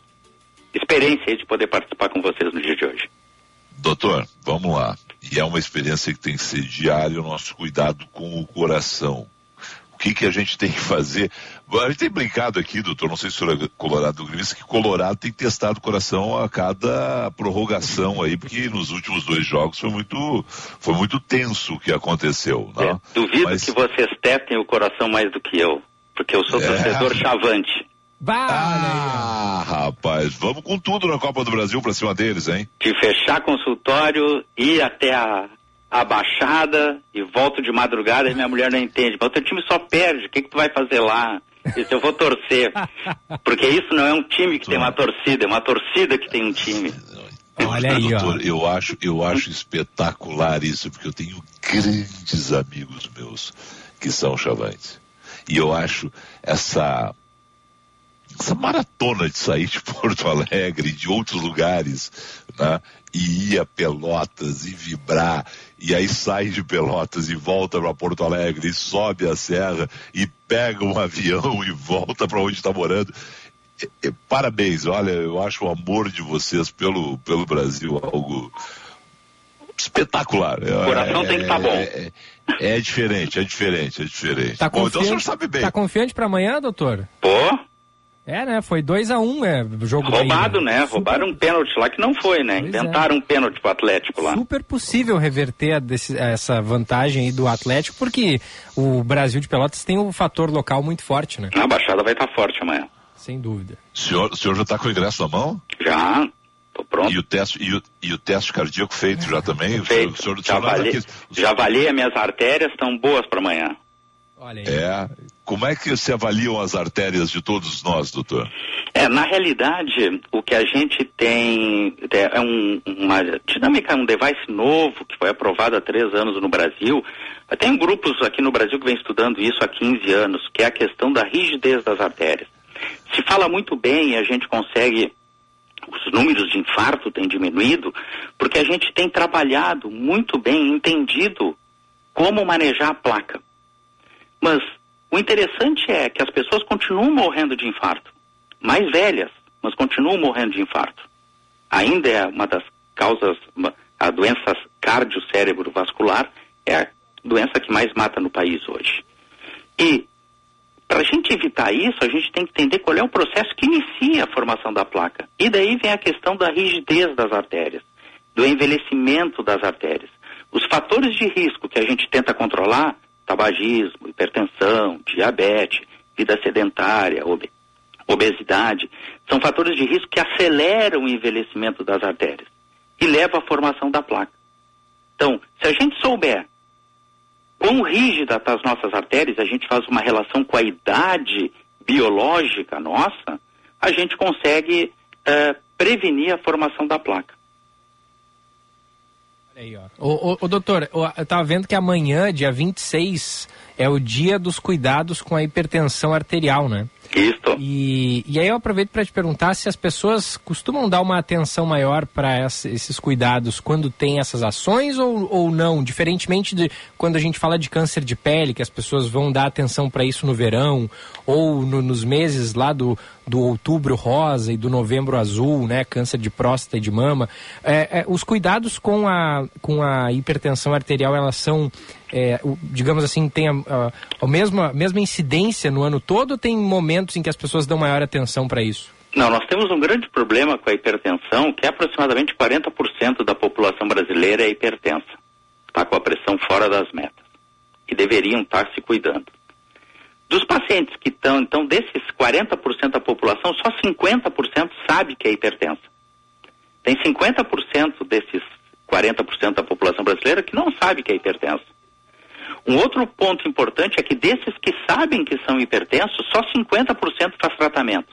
experiência de poder participar com vocês no dia de hoje. Doutor, vamos lá. E é uma experiência que tem que ser diária, o nosso cuidado com o coração. O que, que a gente tem que fazer? A gente tem brincado aqui, doutor, não sei se o senhor é colorado do que Colorado tem testado o coração a cada prorrogação aí, porque nos últimos dois jogos foi muito, foi muito tenso o que aconteceu. Né? É, duvido Mas... que vocês testem o coração mais do que eu, porque eu sou é... torcedor chavante. ah, rapaz, vamos com tudo na Copa do Brasil pra cima deles, hein? De fechar consultório, ir até a, a Baixada e volto de madrugada e minha mulher não entende. Mas o teu time só perde, o que, que tu vai fazer lá? Isso eu vou torcer. Porque isso não é um time que tem uma torcida, é uma torcida que tem um time. Olha aí, Doutor, ó. eu acho, eu acho espetacular isso, porque eu tenho grandes amigos meus que são chavantes. E eu acho essa essa maratona de sair de Porto (laughs) Alegre, de outros lugares, né? E ir a Pelotas e vibrar, e aí sai de Pelotas e volta para Porto Alegre, e sobe a serra, e pega um (laughs) avião e volta para onde está morando. Parabéns, olha, eu acho o amor de vocês pelo, pelo Brasil algo espetacular. O coração é, tem que estar tá bom. É, é, diferente, é diferente, é diferente. Tá bom, confiante, então o senhor sabe bem. Tá confiante para amanhã, doutor? Pô, É, né? Foi 2 a 1 um, é, o jogo roubado, né? Super- Roubaram um pênalti lá que não foi, né? Pois é. Inventaram um pênalti pro Atlético lá. Super possível reverter a desse- essa vantagem aí do Atlético, porque o Brasil de Pelotas tem um fator local muito forte, né? A Baixada vai estar forte amanhã. Sem dúvida. O senhor, o senhor já está com o ingresso na mão? Já, tô pronto. E o teste, e o, e o teste cardíaco feito já também? O senhor, Feito. o senhor, o Já senhor não é avaliei, daqueles- o já avaliei as minhas artérias, estão boas para amanhã. Olha aí. É. Como é que se avaliam as artérias de todos nós, doutor? É, na realidade, o que a gente tem é um, uma dinâmica, um device novo que foi aprovado há três anos no Brasil. Tem grupos aqui no Brasil que vem estudando isso há 15 anos, que é a questão da rigidez das artérias. Se fala muito bem e a gente consegue, os números de infarto têm diminuído, porque a gente tem trabalhado muito bem, entendido como manejar a placa. Mas o interessante é que as pessoas continuam morrendo de infarto. Mais velhas, mas continuam morrendo de infarto. Ainda é uma das causas, a doença cardio-cérebro-vascular é a doença que mais mata no país hoje. E para a gente evitar isso, a gente tem que entender qual é o processo que inicia a formação da placa. E daí vem a questão da rigidez das artérias, do envelhecimento das artérias. Os fatores de risco que a gente tenta controlar, tabagismo, hipertensão, diabetes, vida sedentária, obe- obesidade, são fatores de risco que aceleram o envelhecimento das artérias e levam à formação da placa. Então, se a gente souber quão rígida estão as nossas artérias, a gente faz uma relação com a idade biológica nossa, a gente consegue eh, prevenir a formação da placa. Aí, ó. Ô, ô, ô, doutor, eu tava vendo que amanhã, dia 26, é o dia dos cuidados com a hipertensão arterial, né? Isso. E, e aí eu aproveito para te perguntar se as pessoas costumam dar uma atenção maior para esses cuidados quando tem essas ações ou, ou não, diferentemente de quando a gente fala de câncer de pele, que as pessoas vão dar atenção para isso no verão ou no- nos meses lá do, do outubro rosa e do novembro azul, né, câncer de próstata e de mama. É, é, os cuidados com a, com a hipertensão arterial, elas são é, digamos assim, tem a, a, a mesma, mesma incidência no ano todo ou tem momentos em que as pessoas dão maior atenção para isso? Não, nós temos um grande problema com a hipertensão, que é aproximadamente 40% da população brasileira é hipertensa. Está com a pressão fora das metas. E deveriam estar se cuidando. Dos pacientes que estão, então, desses 40% da população, só 50% sabe que é hipertensa. Tem 50% desses 40% da população brasileira que não sabe que é hipertensa. Um outro ponto importante é que desses que sabem que são hipertensos, só 50% faz tratamento.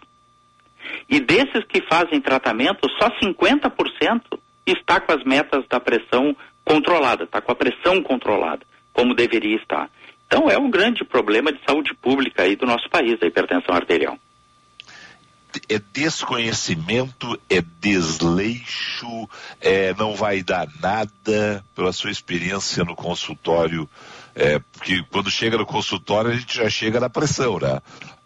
E desses que fazem tratamento, só 50% está com as metas da pressão controlada, está com a pressão controlada, como deveria estar. Então é um grande problema de saúde pública aí do nosso país, a hipertensão arterial. É desconhecimento, é desleixo, é, não vai dar nada pela sua experiência no consultório, é, porque quando chega no consultório a gente já chega na pressão, né?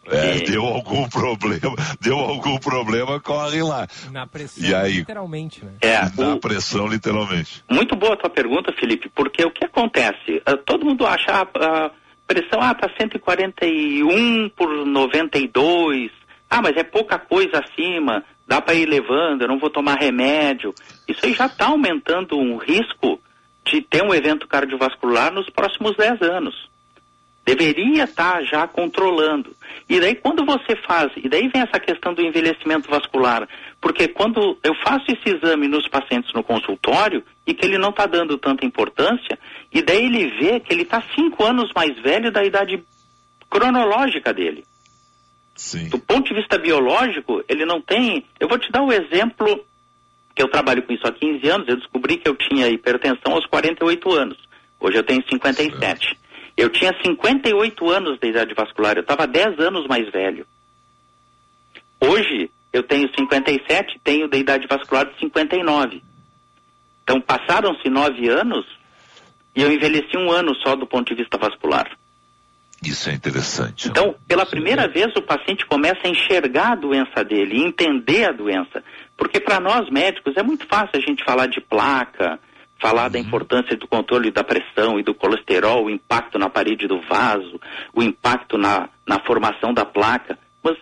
É, deu algum (laughs) problema, deu algum problema, corre lá. Na pressão, E aí? literalmente, né? É, Na o- pressão, literalmente. Muito boa a tua pergunta, Felipe, porque o que acontece? Ah, todo mundo acha a pressão, ah, tá 141 por 92. Ah, mas é pouca coisa acima, dá para ir levando, eu não vou tomar remédio. Isso aí já está aumentando um risco de ter um evento cardiovascular nos próximos 10 anos. Deveria estar já controlando. E daí quando você faz, e daí vem essa questão do envelhecimento vascular, porque quando eu faço esse exame nos pacientes no consultório e que ele não está dando tanta importância, e daí ele vê que ele está cinco anos mais velho da idade cronológica dele. Sim. Do ponto de vista biológico, ele não tem. Eu vou te dar um exemplo que eu trabalho com isso há 15 anos. Eu descobri que eu tinha hipertensão aos 48 anos. Hoje eu tenho 57. Eu tinha 58 anos de idade vascular, eu estava 10 anos mais velho. Hoje eu tenho 57, tenho de idade vascular de 59. Então passaram-se nove anos e eu envelheci um ano só do ponto de vista vascular. Isso é interessante. Então, pela primeira vez, o paciente começa a enxergar a doença dele, entender a doença. Porque para nós médicos é muito fácil a gente falar de placa, falar da importância do controle da pressão e do colesterol, o impacto na parede do vaso, o impacto na, na formação da placa. Mas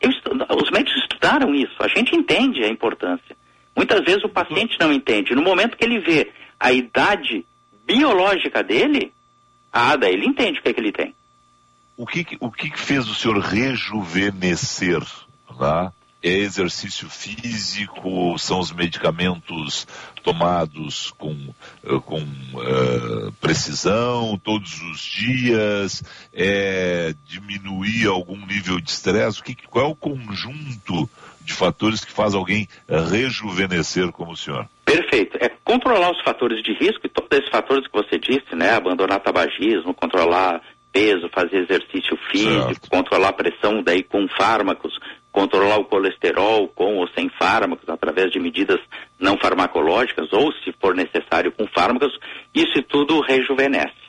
estu- os médicos estudaram isso, a gente entende a importância. Muitas vezes o paciente não entende. No momento que ele vê a idade biológica dele, ah, daí ele entende o que, é que ele tem. O que, o que fez o senhor rejuvenescer? Né? É exercício físico? São os medicamentos tomados com, eh, com eh, precisão todos os dias? É diminuir algum nível de estresse? O que, qual é o conjunto de fatores que faz alguém rejuvenescer como o senhor? Perfeito. É controlar os fatores de risco, e todos esses fatores que você disse, né? Abandonar tabagismo, controlar peso, fazer exercício físico, controlar a pressão daí com fármacos, controlar o colesterol com ou sem fármacos, através de medidas não farmacológicas, ou se for necessário com fármacos, isso tudo rejuvenesce.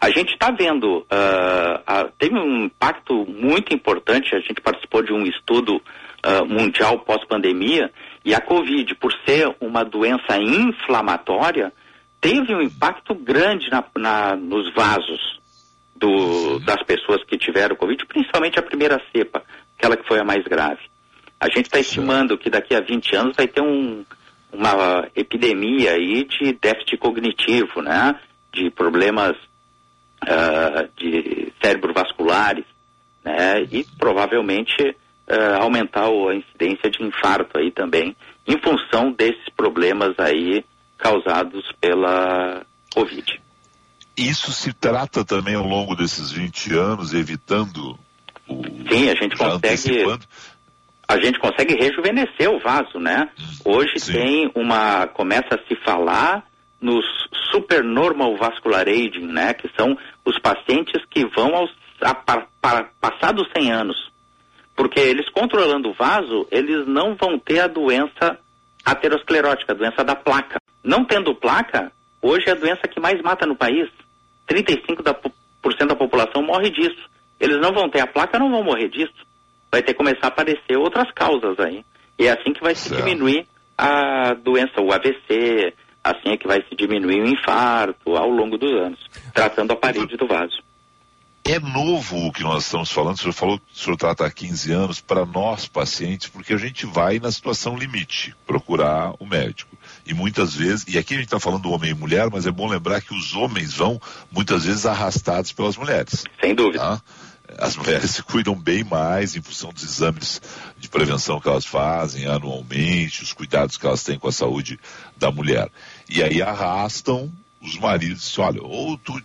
A gente está vendo, ah, ah, teve um impacto muito importante, a gente participou de um estudo ah, mundial pós-pandemia, e a Covid, por ser uma doença inflamatória, teve um impacto grande na- na- nos vasos do- das pessoas que tiveram Covid, principalmente a primeira cepa, aquela que foi a mais grave. A gente está estimando que daqui a 20 anos vai ter um- uma epidemia aí de déficit cognitivo, né? De problemas ah, de cérebro vasculares, né? E provavelmente ah, aumentar a incidência de infarto aí também, em função desses problemas aí causados pela Covid. Isso se trata também ao longo desses 20 anos, evitando o. Sim, a gente consegue. A gente consegue rejuvenescer o vaso, né? Hoje tem uma. começa a se falar nos supernormal vascular aging, né? Que são os pacientes que vão aos a, pa- pa- passados 100 anos. Porque eles controlando o vaso, eles não vão ter a doença aterosclerótica, a doença da placa. Não tendo placa, hoje é a doença que mais mata no país. 35% da, da população morre disso. Eles não vão ter a placa, não vão morrer disso. Vai ter que começar a aparecer outras causas aí. E é assim que vai se diminuir a doença, o AVC, assim é que vai se diminuir o infarto ao longo dos anos, tratando a parede do vaso. É novo o que nós estamos falando, o senhor falou que o senhor trata há 15 anos para nós pacientes, porque a gente vai na situação limite procurar o médico. E muitas vezes, e aqui a gente está falando do homem e mulher, mas é bom lembrar que os homens vão muitas vezes arrastados pelas mulheres. Sem dúvida. Tá? As mulheres se (laughs) cuidam bem mais em função dos exames de prevenção que elas fazem anualmente, os cuidados que elas têm com a saúde da mulher. E aí arrastam os maridos, olha, ou tu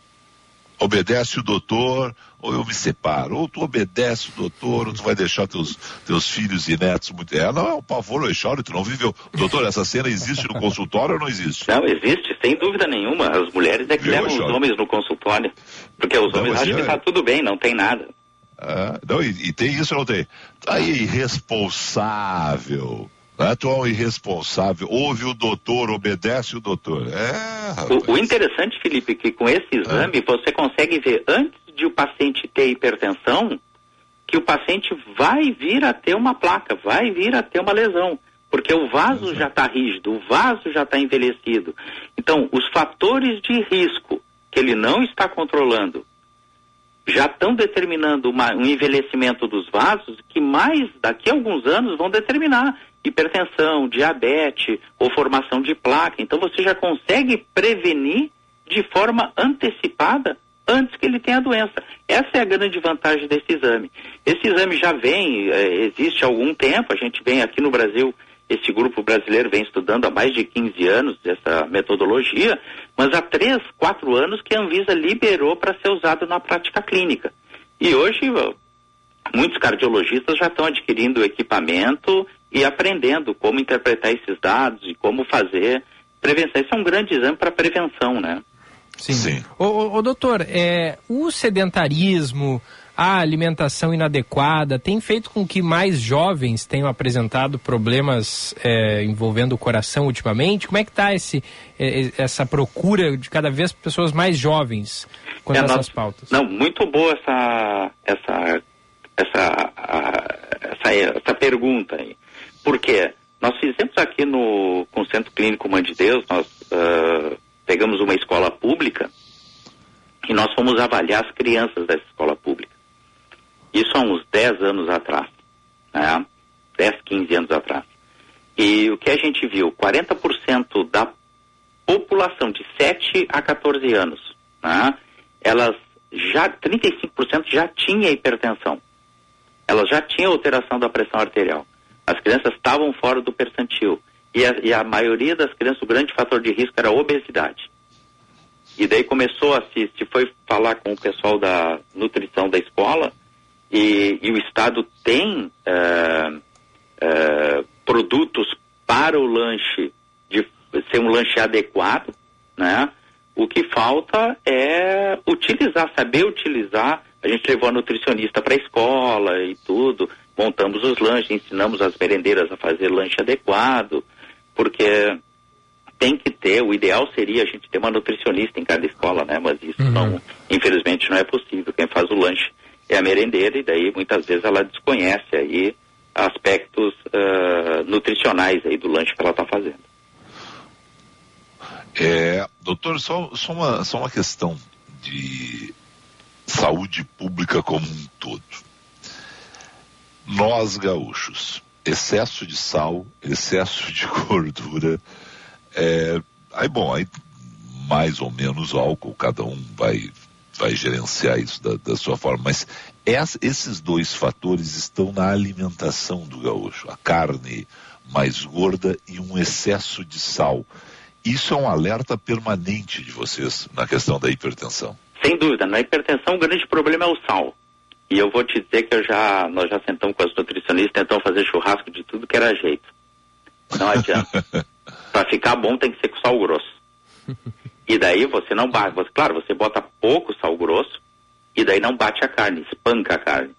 obedece o doutor, ou eu me separo. Ou tu obedece o doutor, ou tu vai deixar teus, teus filhos e netos muito. É, não, é um pavor, choro, tu não viveu. Doutor, essa cena existe no consultório ou não existe? Não, existe, sem dúvida nenhuma. As mulheres é que Viu, levam os homens no consultório. Porque os Não, homens acham é- que tá tudo bem, não tem nada. Ah, não, e, e tem isso ou não tem? Tá aí, irresponsável. Tu é um irresponsável. Ouve o doutor, obedece o doutor. É. O, o interessante, Felipe, é que com esse exame você consegue ver antes de o paciente ter hipertensão que o paciente vai vir a ter uma placa, vai vir a ter uma lesão, porque o vaso já está rígido, o vaso já está envelhecido. Então, os fatores de risco que ele não está controlando já estão determinando uma- um envelhecimento dos vasos que mais daqui a alguns anos vão determinar hipertensão, diabetes ou formação de placa. Então você já consegue prevenir de forma antecipada antes que ele tenha a doença. Essa é a grande vantagem desse exame. Esse exame já vem, eh, existe há algum tempo, a gente vem aqui no Brasil, esse grupo brasileiro vem estudando há mais de 15 anos essa metodologia, mas há 3, 4 anos que a Anvisa liberou para ser usado na prática clínica. E hoje muitos cardiologistas já estão adquirindo equipamento e aprendendo como interpretar esses dados e como fazer prevenção. Esse é um grande exame para prevenção, né? Sim. Ô, ô, ô, doutor, é, o sedentarismo, a alimentação inadequada, tem feito com que mais jovens tenham apresentado problemas é, envolvendo o coração ultimamente? Como é que está esse, é, essa procura de cada vez pessoas mais jovens com É, essas nós- pautas? Não, muito boa essa essa essa a- essa, essa pergunta aí. Por quê? Nós fizemos aqui no com o Centro Clínico Mãe de Deus, nós ah, pegamos uma escola pública e nós fomos avaliar as crianças dessa escola pública. Isso há uns 10 anos atrás, né? 10, 15 anos atrás. E o que a gente viu, 40% da população de 7 a 14 anos, né? elas já, 35% já tinha hipertensão. Elas já tinham alteração da pressão arterial. As crianças estavam fora do percentil. E a, e a maioria das crianças, o grande fator de risco era a obesidade. E daí começou a se, se foi falar com o pessoal da nutrição da escola e, e o Estado tem eh, eh, produtos para o lanche, de ser um lanche adequado, né? O que falta é utilizar, saber utilizar. A gente levou a nutricionista para a escola e tudo, montamos os lanches, ensinamos as merendeiras a fazer lanche adequado, porque tem que ter, o ideal seria a gente ter uma nutricionista em cada escola, né? Mas isso não, infelizmente não é possível. Quem faz o lanche é a merendeira e daí muitas vezes ela desconhece aí aspectos ah, nutricionais aí do lanche que ela está fazendo. É, doutor, só, só, uma, só uma questão de saúde pública como um todo. Nós, gaúchos, excesso de sal, excesso de (laughs) gordura, é, aí bom, aí mais ou menos álcool, cada um vai, vai gerenciar isso da, da sua forma, mas essa- esses dois fatores estão na alimentação do gaúcho, a carne mais gorda e um excesso de sal. Isso é um alerta permanente de vocês na questão da hipertensão. Sem dúvida, na hipertensão o grande problema é o sal. E eu vou te dizer que eu já, nós já sentamos com as nutricionistas, tentamos fazer churrasco de tudo que era jeito. Não adianta. (laughs) Para ficar bom tem que ser com sal grosso. E daí você não bate, você, claro, você bota pouco sal grosso e daí não bate a carne, espanca a carne.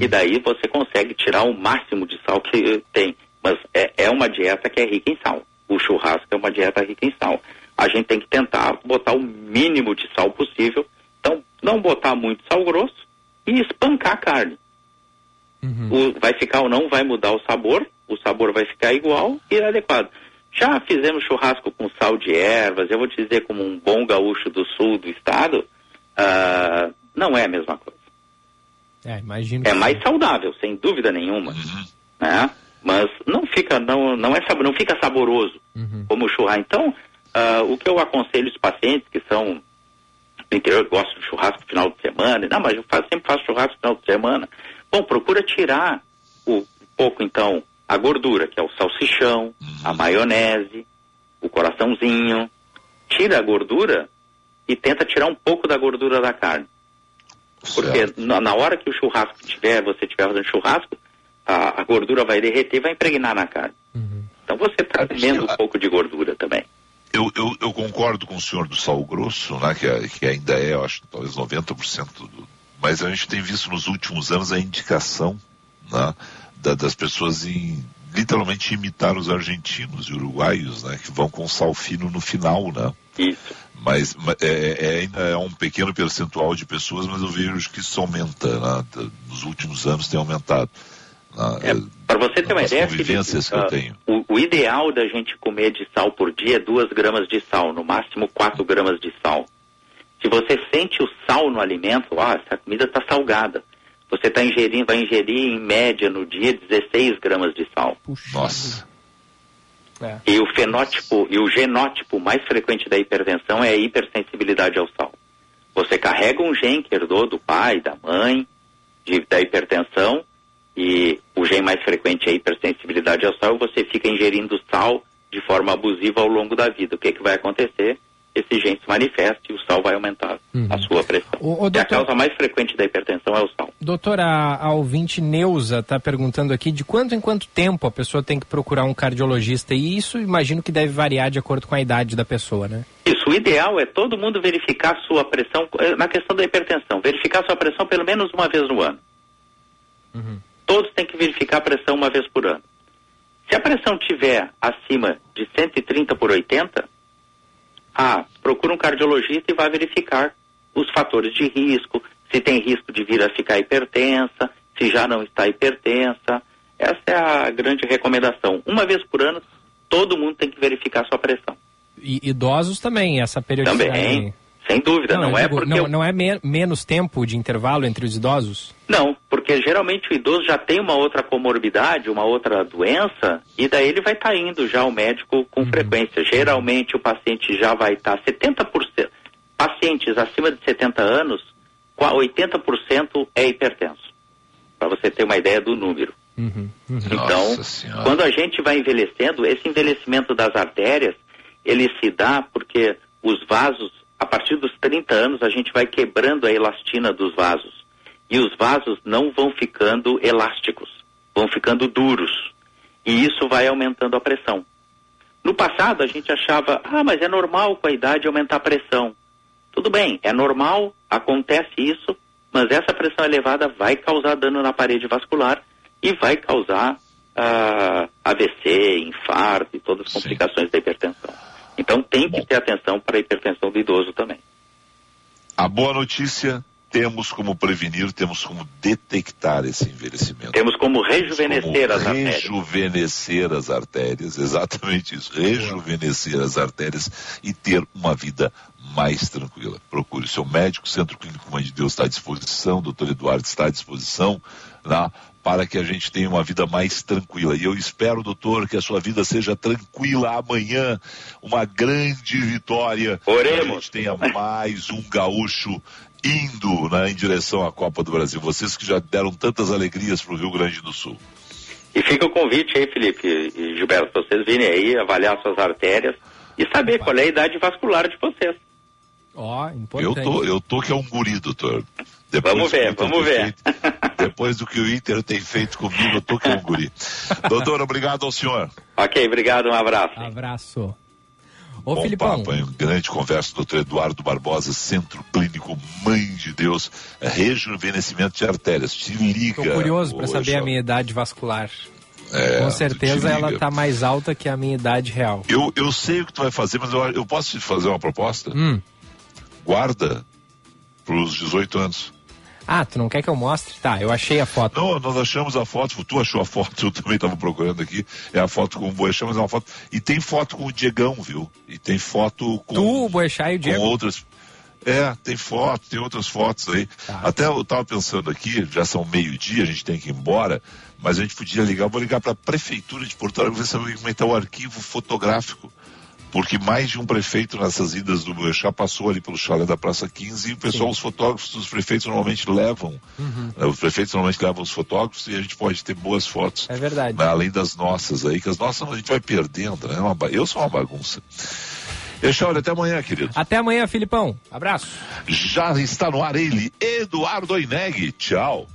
E daí você consegue tirar o máximo de sal que tem. Mas é, é uma dieta que é rica em sal. O churrasco é uma dieta rica em sal. A gente tem que tentar botar o mínimo de sal possível. Então, não botar muito sal grosso e espancar a carne. O- vai ficar ou não, vai mudar o sabor, o sabor vai ficar igual e é adequado. Já fizemos churrasco com sal de ervas, eu vou te dizer, como um bom gaúcho do sul do estado, ah, não é a mesma coisa. É, imagino. É mais saudável, sem dúvida nenhuma, né? Mas não fica, não, não é não fica saboroso como o churrasco. Então, ah, o que eu aconselho os pacientes que são do interior que gostam de churrasco no final de semana, não, mas eu faço- sempre faço churrasco no final de semana. Bom, procura tirar o, um pouco então a gordura, que é o salsichão, a maionese, o coraçãozinho. Tira a gordura e tenta tirar um pouco da gordura da carne. Porque na, na hora que o churrasco tiver, você estiver fazendo churrasco, a, a gordura vai derreter e vai impregnar na carne. Então você está comendo um pouco de gordura também. Eu, eu, eu concordo com o senhor do sal grosso, né, que, é- que ainda é, eu acho, talvez 90% do. Mas a gente tem visto nos últimos anos a indicação né, da- das pessoas em literalmente imitar os argentinos e uruguaios, né, que vão com sal fino no final, né? Isso. Mas ma- é, é- ainda é um pequeno percentual de pessoas, mas eu vejo que isso aumenta, né? Nos últimos anos tem aumentado. Né? Para você ter uma ideia, convivências que eu ah, tenho. o, o ideal da gente comer de sal por dia é 2 gramas de sal, no máximo 4 gramas de sal. Se você sente o sal no alimento, ah, essa comida está salgada. Você tá ingerindo, vai ingerir em média no dia 16 gramas de sal. Nossa. E o fenótipo e o genótipo mais frequente da hipertensão é a hipersensibilidade ao sal. Você carrega um gene que herdou do pai, da mãe, de- da hipertensão, e o gene mais frequente é a hipersensibilidade ao sal, e você fica ingerindo sal de forma abusiva ao longo da vida. O que, que vai acontecer? Esse gene se manifesta e o sal vai aumentar a sua pressão. Ô, ô, E a doutor- causa mais frequente da hipertensão é o sal. Doutora, a, ouvinte Neuza está perguntando aqui de quanto em quanto tempo a pessoa tem que procurar um cardiologista. E isso imagino que deve variar de acordo com a idade da pessoa, né? Isso, o ideal é todo mundo verificar a sua pressão, eh, na questão da hipertensão, verificar sua pressão pelo menos uma vez no ano. Todos têm que verificar a pressão uma vez por ano. Se a pressão tiver acima de 130 por 80, ah, procura um cardiologista e vai verificar os fatores de risco, se tem risco de vir a ficar hipertensa, se já não está hipertensa. Essa é a grande recomendação. Uma vez por ano, todo mundo tem que verificar a sua pressão. E idosos também, essa periodicidade. Também, sem dúvida. Não, eu é digo, porque não, não é me- menos tempo de intervalo entre os idosos? Não, porque geralmente o idoso já tem uma outra comorbidade, uma outra doença, e daí ele vai estar indo já ao médico com frequência. Geralmente o paciente já vai estar 70%. Pacientes acima de 70 anos, qua- 80% é hipertenso. Para você ter uma ideia do número. Então, quando a gente vai envelhecendo, esse envelhecimento das artérias, ele se dá porque os vasos, a partir dos 30 anos, a gente vai quebrando a elastina dos vasos. E os vasos não vão ficando elásticos, vão ficando duros. E isso vai aumentando a pressão. No passado, a gente achava, ah, mas é normal com a idade aumentar a pressão. Tudo bem, é normal, acontece isso, mas essa pressão elevada vai causar dano na parede vascular e vai causar ah, AVC, infarto e todas as complicações da hipertensão. Então tem que ter atenção para a hipertensão do idoso também. A boa notícia, temos como prevenir, temos como detectar esse envelhecimento. Temos como rejuvenescer como as artérias. rejuvenescer as artérias, (laughs) exatamente isso, rejuvenescer as artérias e ter uma vida mais tranquila. Procure o seu médico, o Centro Clínico Mãe de Deus está à disposição, o doutor Eduardo está à disposição, né, para que a gente tenha uma vida mais tranquila. E eu espero, doutor, que a sua vida seja tranquila amanhã, uma grande vitória. Oremos. Que a gente tenha mais um gaúcho indo né, em direção à Copa do Brasil. Vocês que já deram tantas alegrias para o Rio Grande do Sul. E fica o convite aí, Felipe e Gilberto, para vocês virem aí, avaliar suas artérias e saber qual é a idade vascular de vocês. Ó, Eu importante. tô, eu tô que é um guri, doutor. Depois Vamos ver, vamos ver. feito- depois do que o Inter tem feito comigo, eu tô que é um guri. (laughs) Doutor, obrigado ao senhor. Ok, obrigado, um abraço. Abraço. Ô, Bom Filipão. papo, hein? grande conversa, doutor Eduardo Barbosa, Centro Clínico Mãe de Deus, rejuvenescimento de artérias. Te liga. Tô curioso para saber a minha idade vascular. É, Com te certeza ela liga. tá mais alta que a minha idade real. Eu, eu sei o que tu vai fazer, mas eu, eu posso te fazer uma proposta? Hum. Guarda pros 18 anos. Ah, tu não quer que eu mostre? Tá, eu achei a foto. Não, nós achamos a foto, tu achou a foto, eu também estava procurando aqui. É a foto com o Boechat, mas é uma foto. E tem foto com o Diegão, viu? E tem foto com, Tu, o Boechat e o com Diego. outras. É, tem foto, tem outras fotos aí. Tá. Até eu estava pensando aqui, já são meio-dia, a gente tem que ir embora, mas a gente podia ligar, vou ligar para a Prefeitura de Porto Alegre, ver se como é que está o arquivo fotográfico. Porque mais de um prefeito nessas idas do Boechat passou ali pelo chalé da Praça 15 e o pessoal, os fotógrafos dos prefeitos normalmente levam. Uhum. né, Os prefeitos normalmente levam os fotógrafos e a gente pode ter boas fotos. É verdade. né, Além das nossas aí, que as nossas a gente vai perdendo, né? é Eu sou uma bagunça. Echauri, até amanhã, querido. Até amanhã, Filipão. Abraço. Já está no ar ele, Eduardo Oineg. Tchau.